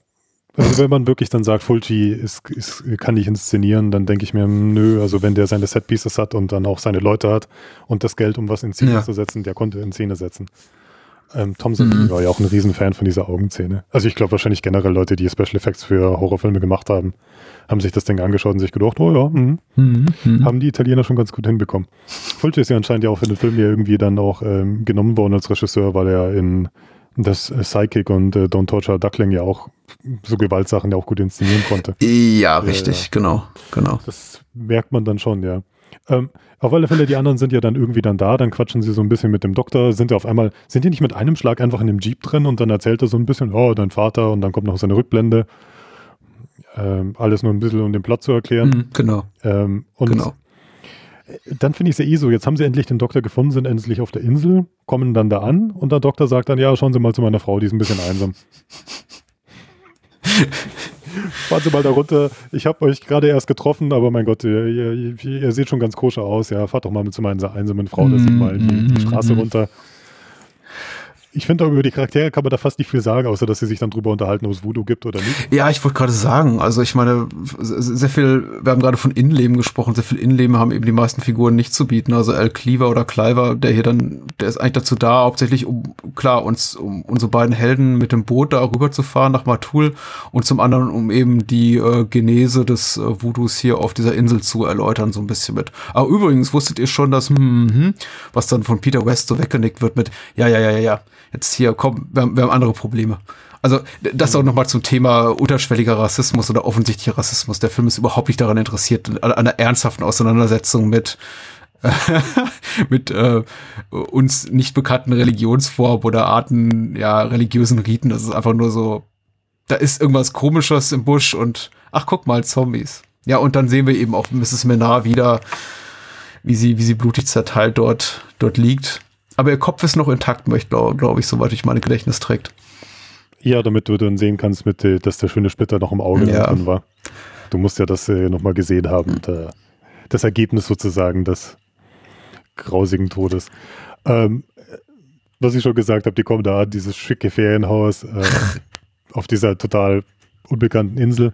also wenn man wirklich dann sagt, Fulci ist, ist, kann nicht inszenieren, dann denke ich mir, nö, also wenn der seine Setpieces hat und dann auch seine Leute hat und das Geld, um was in Szene ja. zu setzen, der konnte in Szene setzen. Ähm, Tom Savini mhm. war ja auch ein Riesenfan von dieser Augenzähne. Also ich glaube wahrscheinlich generell Leute, die Special Effects für Horrorfilme gemacht haben, haben sich das Ding angeschaut und sich gedacht, oh ja, mh, mhm. Mhm. haben die Italiener schon ganz gut hinbekommen. Fulci ist ja anscheinend ja auch für den Film ja irgendwie dann auch ähm, genommen worden als Regisseur, weil er in das äh, Psychic und äh, Don't Torture Duckling ja auch so Gewaltsachen ja auch gut inszenieren konnte. Ja, richtig, ja, genau, genau. Das merkt man dann schon, ja. Ähm, auf alle Fälle, die anderen sind ja dann irgendwie dann da, dann quatschen sie so ein bisschen mit dem Doktor, sind ja auf einmal, sind die nicht mit einem Schlag einfach in dem Jeep drin und dann erzählt er so ein bisschen, oh, dein Vater und dann kommt noch seine Rückblende. Ähm, alles nur ein bisschen, um den Plot zu erklären. Mhm, genau. Ähm, und genau dann finde ich es ja eh so, jetzt haben sie endlich den Doktor gefunden, sind endlich auf der Insel, kommen dann da an und der Doktor sagt dann, ja, schauen Sie mal zu meiner Frau, die ist ein bisschen einsam. Fahren Sie mal da runter. Ich habe euch gerade erst getroffen, aber mein Gott, ihr, ihr, ihr, seht schon ganz koscher aus. Ja, fahrt doch mal mit zu meiner einsamen Frau, dass sie mal die, die Straße runter ich finde über die Charaktere kann man da fast nicht viel sagen, außer dass sie sich dann drüber unterhalten, ob es Voodoo gibt oder nicht. Ja, ich wollte gerade sagen, also ich meine, sehr viel, wir haben gerade von Innenleben gesprochen, sehr viel Innenleben haben eben die meisten Figuren nicht zu bieten. Also Al Cleaver oder Cliver, der hier dann, der ist eigentlich dazu da, hauptsächlich um, klar, uns, um unsere beiden Helden mit dem Boot da rüber zu fahren nach Matul und zum anderen, um eben die äh, Genese des äh, Voodoos hier auf dieser Insel zu erläutern, so ein bisschen mit. Aber übrigens wusstet ihr schon, dass, hm, hm was dann von Peter West so weggenickt wird mit, ja, ja, ja, ja, ja jetzt hier, komm, wir haben, wir haben andere Probleme. Also das auch nochmal zum Thema unterschwelliger Rassismus oder offensichtlicher Rassismus. Der Film ist überhaupt nicht daran interessiert, an einer ernsthaften Auseinandersetzung mit mit äh, uns nicht bekannten Religionsformen oder Arten, ja, religiösen Riten. Das ist einfach nur so, da ist irgendwas Komisches im Busch und ach, guck mal, Zombies. Ja, und dann sehen wir eben auch Mrs. Menard wieder, wie sie, wie sie blutig zerteilt dort, dort liegt. Aber ihr Kopf ist noch intakt, glaube glaub ich, soweit ich meine Gedächtnis trägt. Ja, damit du dann sehen kannst, mit, äh, dass der schöne Splitter noch im Auge ja. drin war. Du musst ja das äh, nochmal gesehen haben, da, das Ergebnis sozusagen des grausigen Todes. Ähm, was ich schon gesagt habe, die kommen da an, dieses schicke Ferienhaus äh, auf dieser total unbekannten Insel.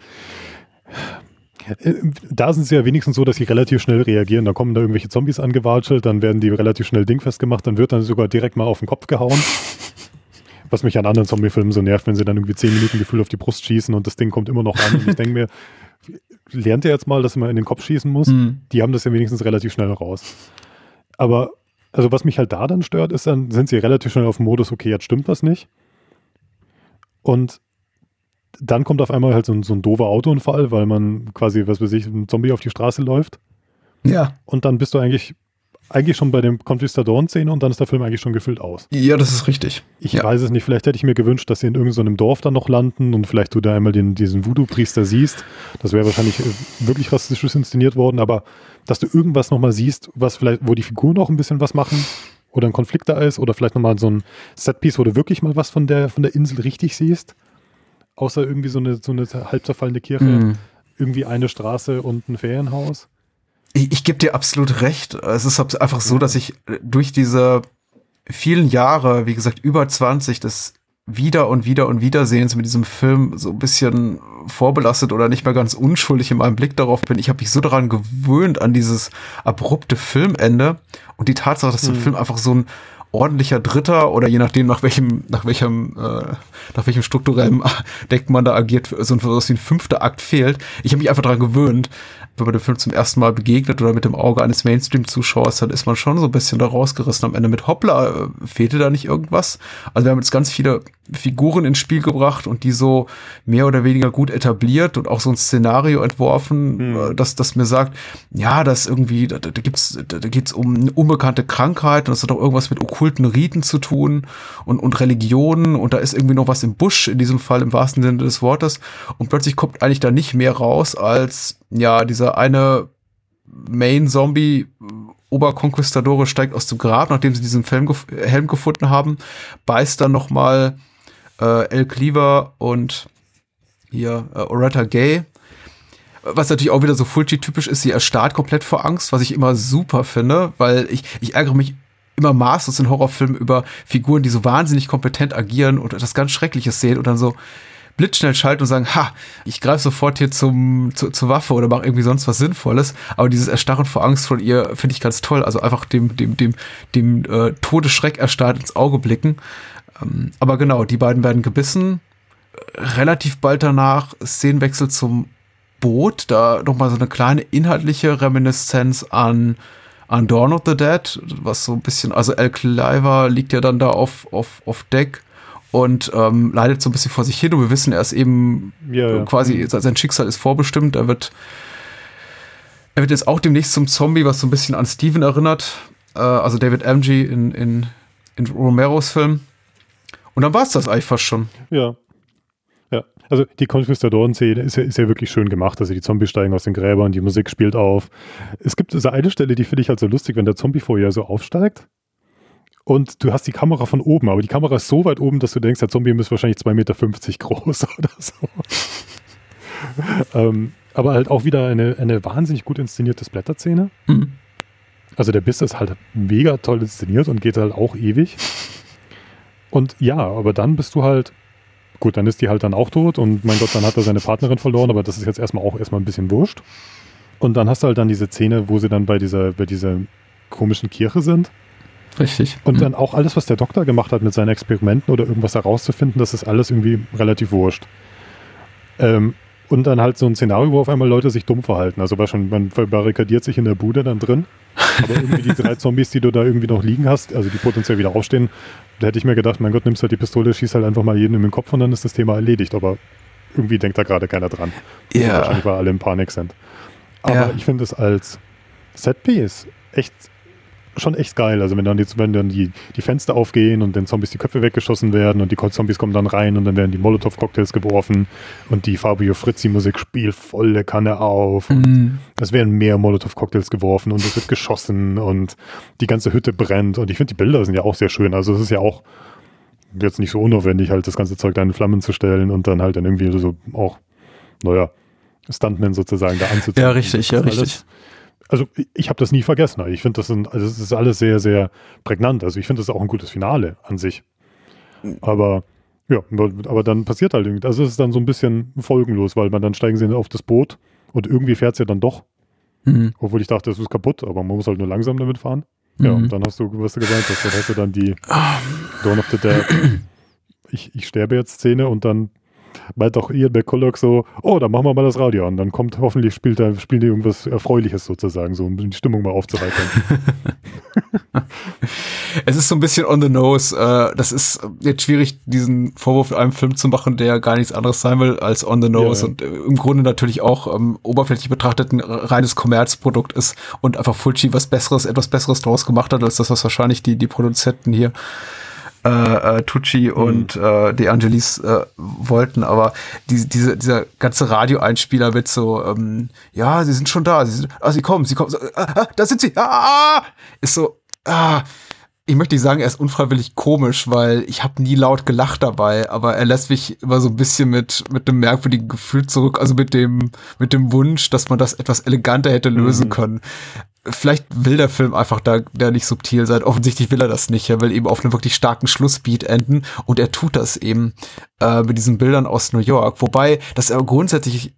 Äh, da sind sie ja wenigstens so, dass sie relativ schnell reagieren. Da kommen da irgendwelche Zombies angewatschelt, dann werden die relativ schnell dingfest gemacht, dann wird dann sogar direkt mal auf den Kopf gehauen. Was mich an anderen Zombie-Filmen so nervt, wenn sie dann irgendwie zehn Minuten gefühlt auf die Brust schießen und das Ding kommt immer noch an. Und ich denke mir, lernt ihr jetzt mal, dass man in den Kopf schießen muss? Mhm. Die haben das ja wenigstens relativ schnell raus. Aber, also was mich halt da dann stört, ist dann, sind sie relativ schnell auf dem Modus, okay, jetzt stimmt was nicht. Und dann kommt auf einmal halt so ein, so ein doofer Autounfall, weil man quasi, was weiß ich, ein Zombie auf die Straße läuft. Ja. Und dann bist du eigentlich, eigentlich schon bei dem Conquistador-Szene und dann ist der Film eigentlich schon gefüllt aus. Ja, das ist richtig. Ich ja. weiß es nicht, vielleicht hätte ich mir gewünscht, dass sie in irgendeinem Dorf dann noch landen und vielleicht du da einmal den, diesen Voodoo-Priester siehst. Das wäre wahrscheinlich äh, wirklich rassistisch inszeniert worden, aber dass du irgendwas nochmal siehst, was vielleicht, wo die Figuren noch ein bisschen was machen oder ein Konflikt da ist oder vielleicht nochmal so ein Setpiece, wo du wirklich mal was von der, von der Insel richtig siehst außer irgendwie so eine, so eine halb zerfallene Kirche, mm. irgendwie eine Straße und ein Ferienhaus. Ich, ich gebe dir absolut recht. Es ist einfach so, dass ich durch diese vielen Jahre, wie gesagt, über 20 des wieder und wieder und Wiedersehens mit diesem Film so ein bisschen vorbelastet oder nicht mehr ganz unschuldig in meinem Blick darauf bin. Ich habe mich so daran gewöhnt, an dieses abrupte Filmende und die Tatsache, dass mhm. der Film einfach so ein ordentlicher Dritter oder je nachdem nach welchem nach welchem äh, nach welchem strukturellen Deck man da agiert so ein, so ein fünfter Akt fehlt. Ich habe mich einfach daran gewöhnt, wenn man dem Film zum ersten Mal begegnet oder mit dem Auge eines Mainstream-Zuschauers, dann ist man schon so ein bisschen da rausgerissen am Ende mit Hoppla, äh, fehlte da nicht irgendwas? Also wir haben jetzt ganz viele Figuren ins Spiel gebracht und die so mehr oder weniger gut etabliert und auch so ein Szenario entworfen, hm. dass das mir sagt, ja, das irgendwie, da, da gibt's, da, da geht's um eine unbekannte Krankheit und das hat auch irgendwas mit okkulten Riten zu tun und, und Religionen und da ist irgendwie noch was im Busch, in diesem Fall im wahrsten Sinne des Wortes und plötzlich kommt eigentlich da nicht mehr raus als ja, dieser eine Main-Zombie Oberkonquistadore steigt aus dem Grab, nachdem sie diesen Helm, gef Helm gefunden haben, beißt dann nochmal äh, El Cleaver und hier äh, Oretta Gay. Was natürlich auch wieder so Fulci-typisch ist, sie erstarrt komplett vor Angst, was ich immer super finde, weil ich, ich ärgere mich immer maßlos in Horrorfilmen über Figuren, die so wahnsinnig kompetent agieren und etwas ganz Schreckliches sehen und dann so blitzschnell schalten und sagen, ha, ich greife sofort hier zum, zu, zur Waffe oder mache irgendwie sonst was Sinnvolles. Aber dieses Erstarren vor Angst von ihr finde ich ganz toll. Also einfach dem, dem, dem, dem äh, Todesschreck erstarrt ins Auge blicken. Ähm, aber genau, die beiden werden gebissen. Relativ bald danach Szenenwechsel zum Boot. Da nochmal so eine kleine inhaltliche Reminiszenz an an Dawn of the Dead, was so ein bisschen, also El Cliver liegt ja dann da auf, auf, auf Deck und ähm, leidet so ein bisschen vor sich hin und wir wissen, er ist eben Ja, ja. quasi, sein Schicksal ist vorbestimmt, er wird er wird jetzt auch demnächst zum Zombie, was so ein bisschen an Steven erinnert, äh, also David MG in, in, in Romeros Film. Und dann war es das eigentlich fast schon. Ja. Ja. Also die Konquistadoren-Szene ist ja, ist ja wirklich schön gemacht. Also die Zombies steigen aus den Gräbern, die Musik spielt auf. Es gibt diese eine Stelle, die finde ich halt so lustig, wenn der Zombie vor ihr so aufsteigt. Und du hast die Kamera von oben, aber die Kamera ist so weit oben, dass du denkst, der Zombie ist wahrscheinlich 2,50 Meter groß oder so. ähm, aber halt auch wieder eine, eine wahnsinnig gut inszenierte Splatter-Szene. Mhm. Also der Biss ist halt mega toll inszeniert und geht halt auch ewig. Und ja, aber dann bist du halt, gut, dann ist die halt dann auch tot und mein Gott, dann hat er seine Partnerin verloren, aber das ist jetzt erstmal auch erstmal ein bisschen wurscht. Und dann hast du halt dann diese Szene, wo sie dann bei dieser, bei dieser komischen Kirche sind. Richtig. Und dann auch alles, was der Doktor gemacht hat mit seinen Experimenten oder irgendwas herauszufinden, das ist alles irgendwie relativ wurscht. Ähm, und dann halt so ein Szenario, wo auf einmal Leute sich dumm verhalten. Also war schon, man verbarrikadiert sich in der Bude dann drin. Aber irgendwie die drei Zombies, die du da irgendwie noch liegen hast, also die potenziell wieder aufstehen, da hätte ich mir gedacht, mein Gott, nimmst halt die Pistole, schießt halt einfach mal jeden in den Kopf und dann ist das Thema erledigt. Aber irgendwie denkt da gerade keiner dran. Ja. Wahrscheinlich, weil alle in Panik sind. Aber Ja. ich finde es als Setpiece echt schon echt geil. Also wenn dann, die, wenn dann die, die Fenster aufgehen und den Zombies die Köpfe weggeschossen werden und die Zombies kommen dann rein und dann werden die Molotow-Cocktails geworfen und die Fabio Frizzi-Musik spielt volle Kanne auf. Und Mhm. es werden mehr Molotow-Cocktails geworfen und es wird geschossen und die ganze Hütte brennt. Und ich finde, die Bilder sind ja auch sehr schön. Also es ist ja auch jetzt nicht so unaufwendig, halt das ganze Zeug da in Flammen zu stellen und dann halt dann irgendwie so auch, naja, Stuntmen sozusagen da anzuziehen. Ja, richtig, ja, richtig. Also ich, habe das nie vergessen. Ich finde, das, sind- also das ist alles sehr, sehr prägnant. Also ich finde das auch ein gutes Finale an sich. Aber ja, aber dann passiert halt irgendwie, also es ist dann so ein bisschen folgenlos, weil man dann steigen sie auf das Boot und irgendwie fährt es ja dann doch. Mhm. Obwohl ich dachte, es ist kaputt, aber man muss halt nur langsam damit fahren. Ja, Mhm. und dann hast du, was du gesagt hast, dann hast du dann die Dawn of the Dead, ich, ich sterbe jetzt Szene und dann meint auch Ian McCulloch so, oh, dann machen wir mal das Radio an. Dann kommt hoffentlich, spielt da, spielen die irgendwas Erfreuliches sozusagen, so um die Stimmung mal aufzuheitern. Es ist so ein bisschen on the nose. Äh, das ist jetzt schwierig, diesen Vorwurf einem Film zu machen, der gar nichts anderes sein will als on the nose Ja, ja. und äh, im Grunde natürlich auch ähm, oberflächlich betrachtet ein reines Kommerzprodukt ist und einfach Fulci was Besseres, etwas Besseres draus gemacht hat, als das, was wahrscheinlich die, die Produzenten hier äh, äh, Tucci und äh, De Angelis äh, wollten, aber diese, diese, dieser ganze Radioeinspieler mit so, ähm, ja, sie sind schon da, sie, sind, ah, sie kommen, sie kommen, so, ah, ah, da sind sie, ah, ah, ah, ist so, ah, ich möchte nicht sagen, er ist unfreiwillig komisch, weil ich habe nie laut gelacht dabei, aber er lässt mich immer so ein bisschen mit mit einem merkwürdigen Gefühl zurück, also mit dem mit dem Wunsch, dass man das etwas eleganter hätte lösen können. Vielleicht will der Film einfach da, da nicht subtil sein. Offensichtlich will er das nicht. Er will eben auf einem wirklich starken Schlussbeat enden und er tut das eben äh, mit diesen Bildern aus New York. Wobei das er grundsätzlich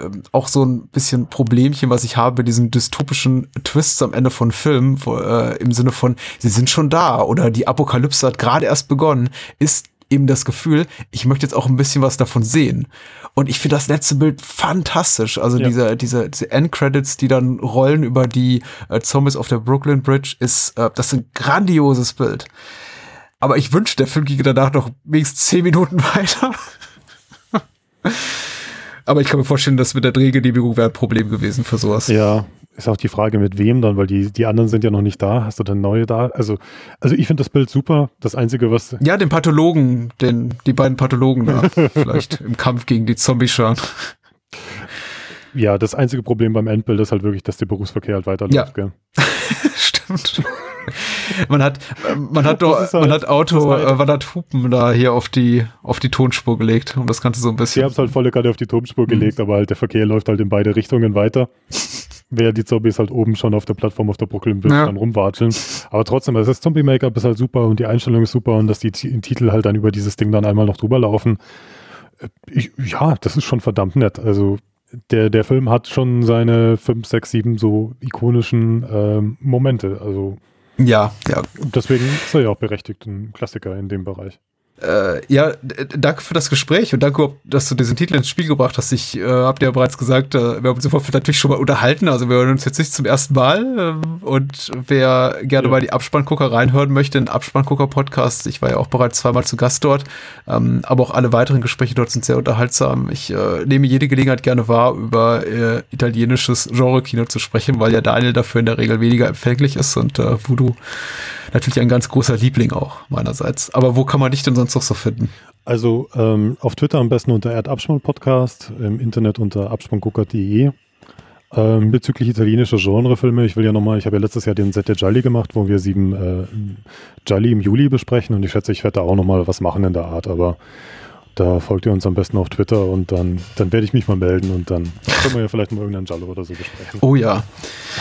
ähm, auch so ein bisschen Problemchen, was ich habe mit diesen dystopischen Twists am Ende von Filmen, äh, im Sinne von, sie sind schon da oder die Apokalypse hat gerade erst begonnen, ist eben das Gefühl, ich möchte jetzt auch ein bisschen was davon sehen. Und ich finde das letzte Bild fantastisch. Also Ja. diese, diese, diese Endcredits, die dann rollen über die äh, Zombies auf der Brooklyn Bridge, ist, äh, das ist ein grandioses Bild. Aber ich wünschte, der Film ginge danach noch wenigstens zehn Minuten weiter. Aber ich kann mir vorstellen, dass mit der Drehgenehmigung wäre ein Problem gewesen für sowas. Ja, ist auch die Frage, mit wem dann, weil die, die anderen sind ja noch nicht da. Hast du dann neue da? Also, also ich finde das Bild super. Das Einzige, was. Ja, den Pathologen, den, die beiden Pathologen da, vielleicht im Kampf gegen die Zombie-Scharen. Ja, das einzige Problem beim Endbild ist halt wirklich, dass der Berufsverkehr halt weiterläuft, Ja. gell? Stimmt. man hat, man hat doch, halt- man hat Auto, halt- äh, man hat Hupen da hier auf die, auf die Tonspur gelegt, um das Ganze so ein bisschen. haben es halt volle Karte auf die Tonspur gelegt, aber halt der Verkehr läuft halt in beide Richtungen weiter. Während die Zombies halt oben schon auf der Plattform auf der Brooklyn-Brücke Ja. dann rumwatscheln. Aber trotzdem, also das Zombie-Make-up ist halt super und die Einstellung ist super und dass die Titel halt dann über dieses Ding dann einmal noch drüber laufen. Äh, Ich, ja, das ist schon verdammt nett. Also der, der Film hat schon seine 5, 6, 7 so ikonischen ähm, Momente. Also Ja, ja, deswegen ist er ja auch berechtigt, ein Klassiker in dem Bereich. Äh, ja, danke für das Gespräch und danke, dass du diesen Titel ins Spiel gebracht hast. Ich äh, habe dir ja bereits gesagt, äh, wir haben uns im Vorfeld natürlich schon mal unterhalten. Also wir hören uns jetzt nicht zum ersten Mal. Ähm, und wer gerne Ja. mal die Abspanngucker reinhören möchte, den Abspanngucker-Podcast, ich war ja auch bereits zweimal zu Gast dort. Ähm, aber auch alle weiteren Gespräche dort sind sehr unterhaltsam. Ich äh, nehme jede Gelegenheit gerne wahr, über äh, italienisches Genre-Kino zu sprechen, weil ja Daniel dafür in der Regel weniger empfänglich ist und äh, Voodoo natürlich ein ganz großer Liebling auch meinerseits. Aber wo kann man dich denn sonst noch so finden? Also ähm, auf Twitter am besten unter Erdabspann-Podcast, im Internet unter abspanngucker.de. Ähm, bezüglich italienischer Genrefilme, ich will ja nochmal, ich habe ja letztes Jahr den Set der Jolly gemacht, wo wir sieben äh, Jolly im Juli besprechen und ich schätze, ich werde da auch nochmal was machen in der Art, aber da folgt ihr uns am besten auf Twitter und dann, dann werde ich mich mal melden und dann können wir ja vielleicht mal irgendeinen Jallo oder so besprechen. Oh ja.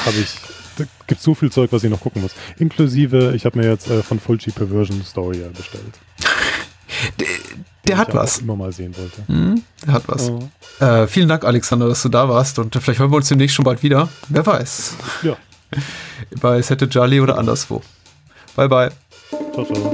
Habe ich, da gibt so viel Zeug, was ich noch gucken muss. Inklusive, ich habe mir jetzt äh, von Fulci Perversion Story bestellt. Der, der hat was. immer mal sehen wollte. Hm, der hat was. Oh. Äh, vielen Dank, Alexander, dass du da warst und vielleicht hören wir uns demnächst schon bald wieder. Wer weiß. Ja, Bei Sette Jolly oder anderswo. Bye, bye. ciao, ciao.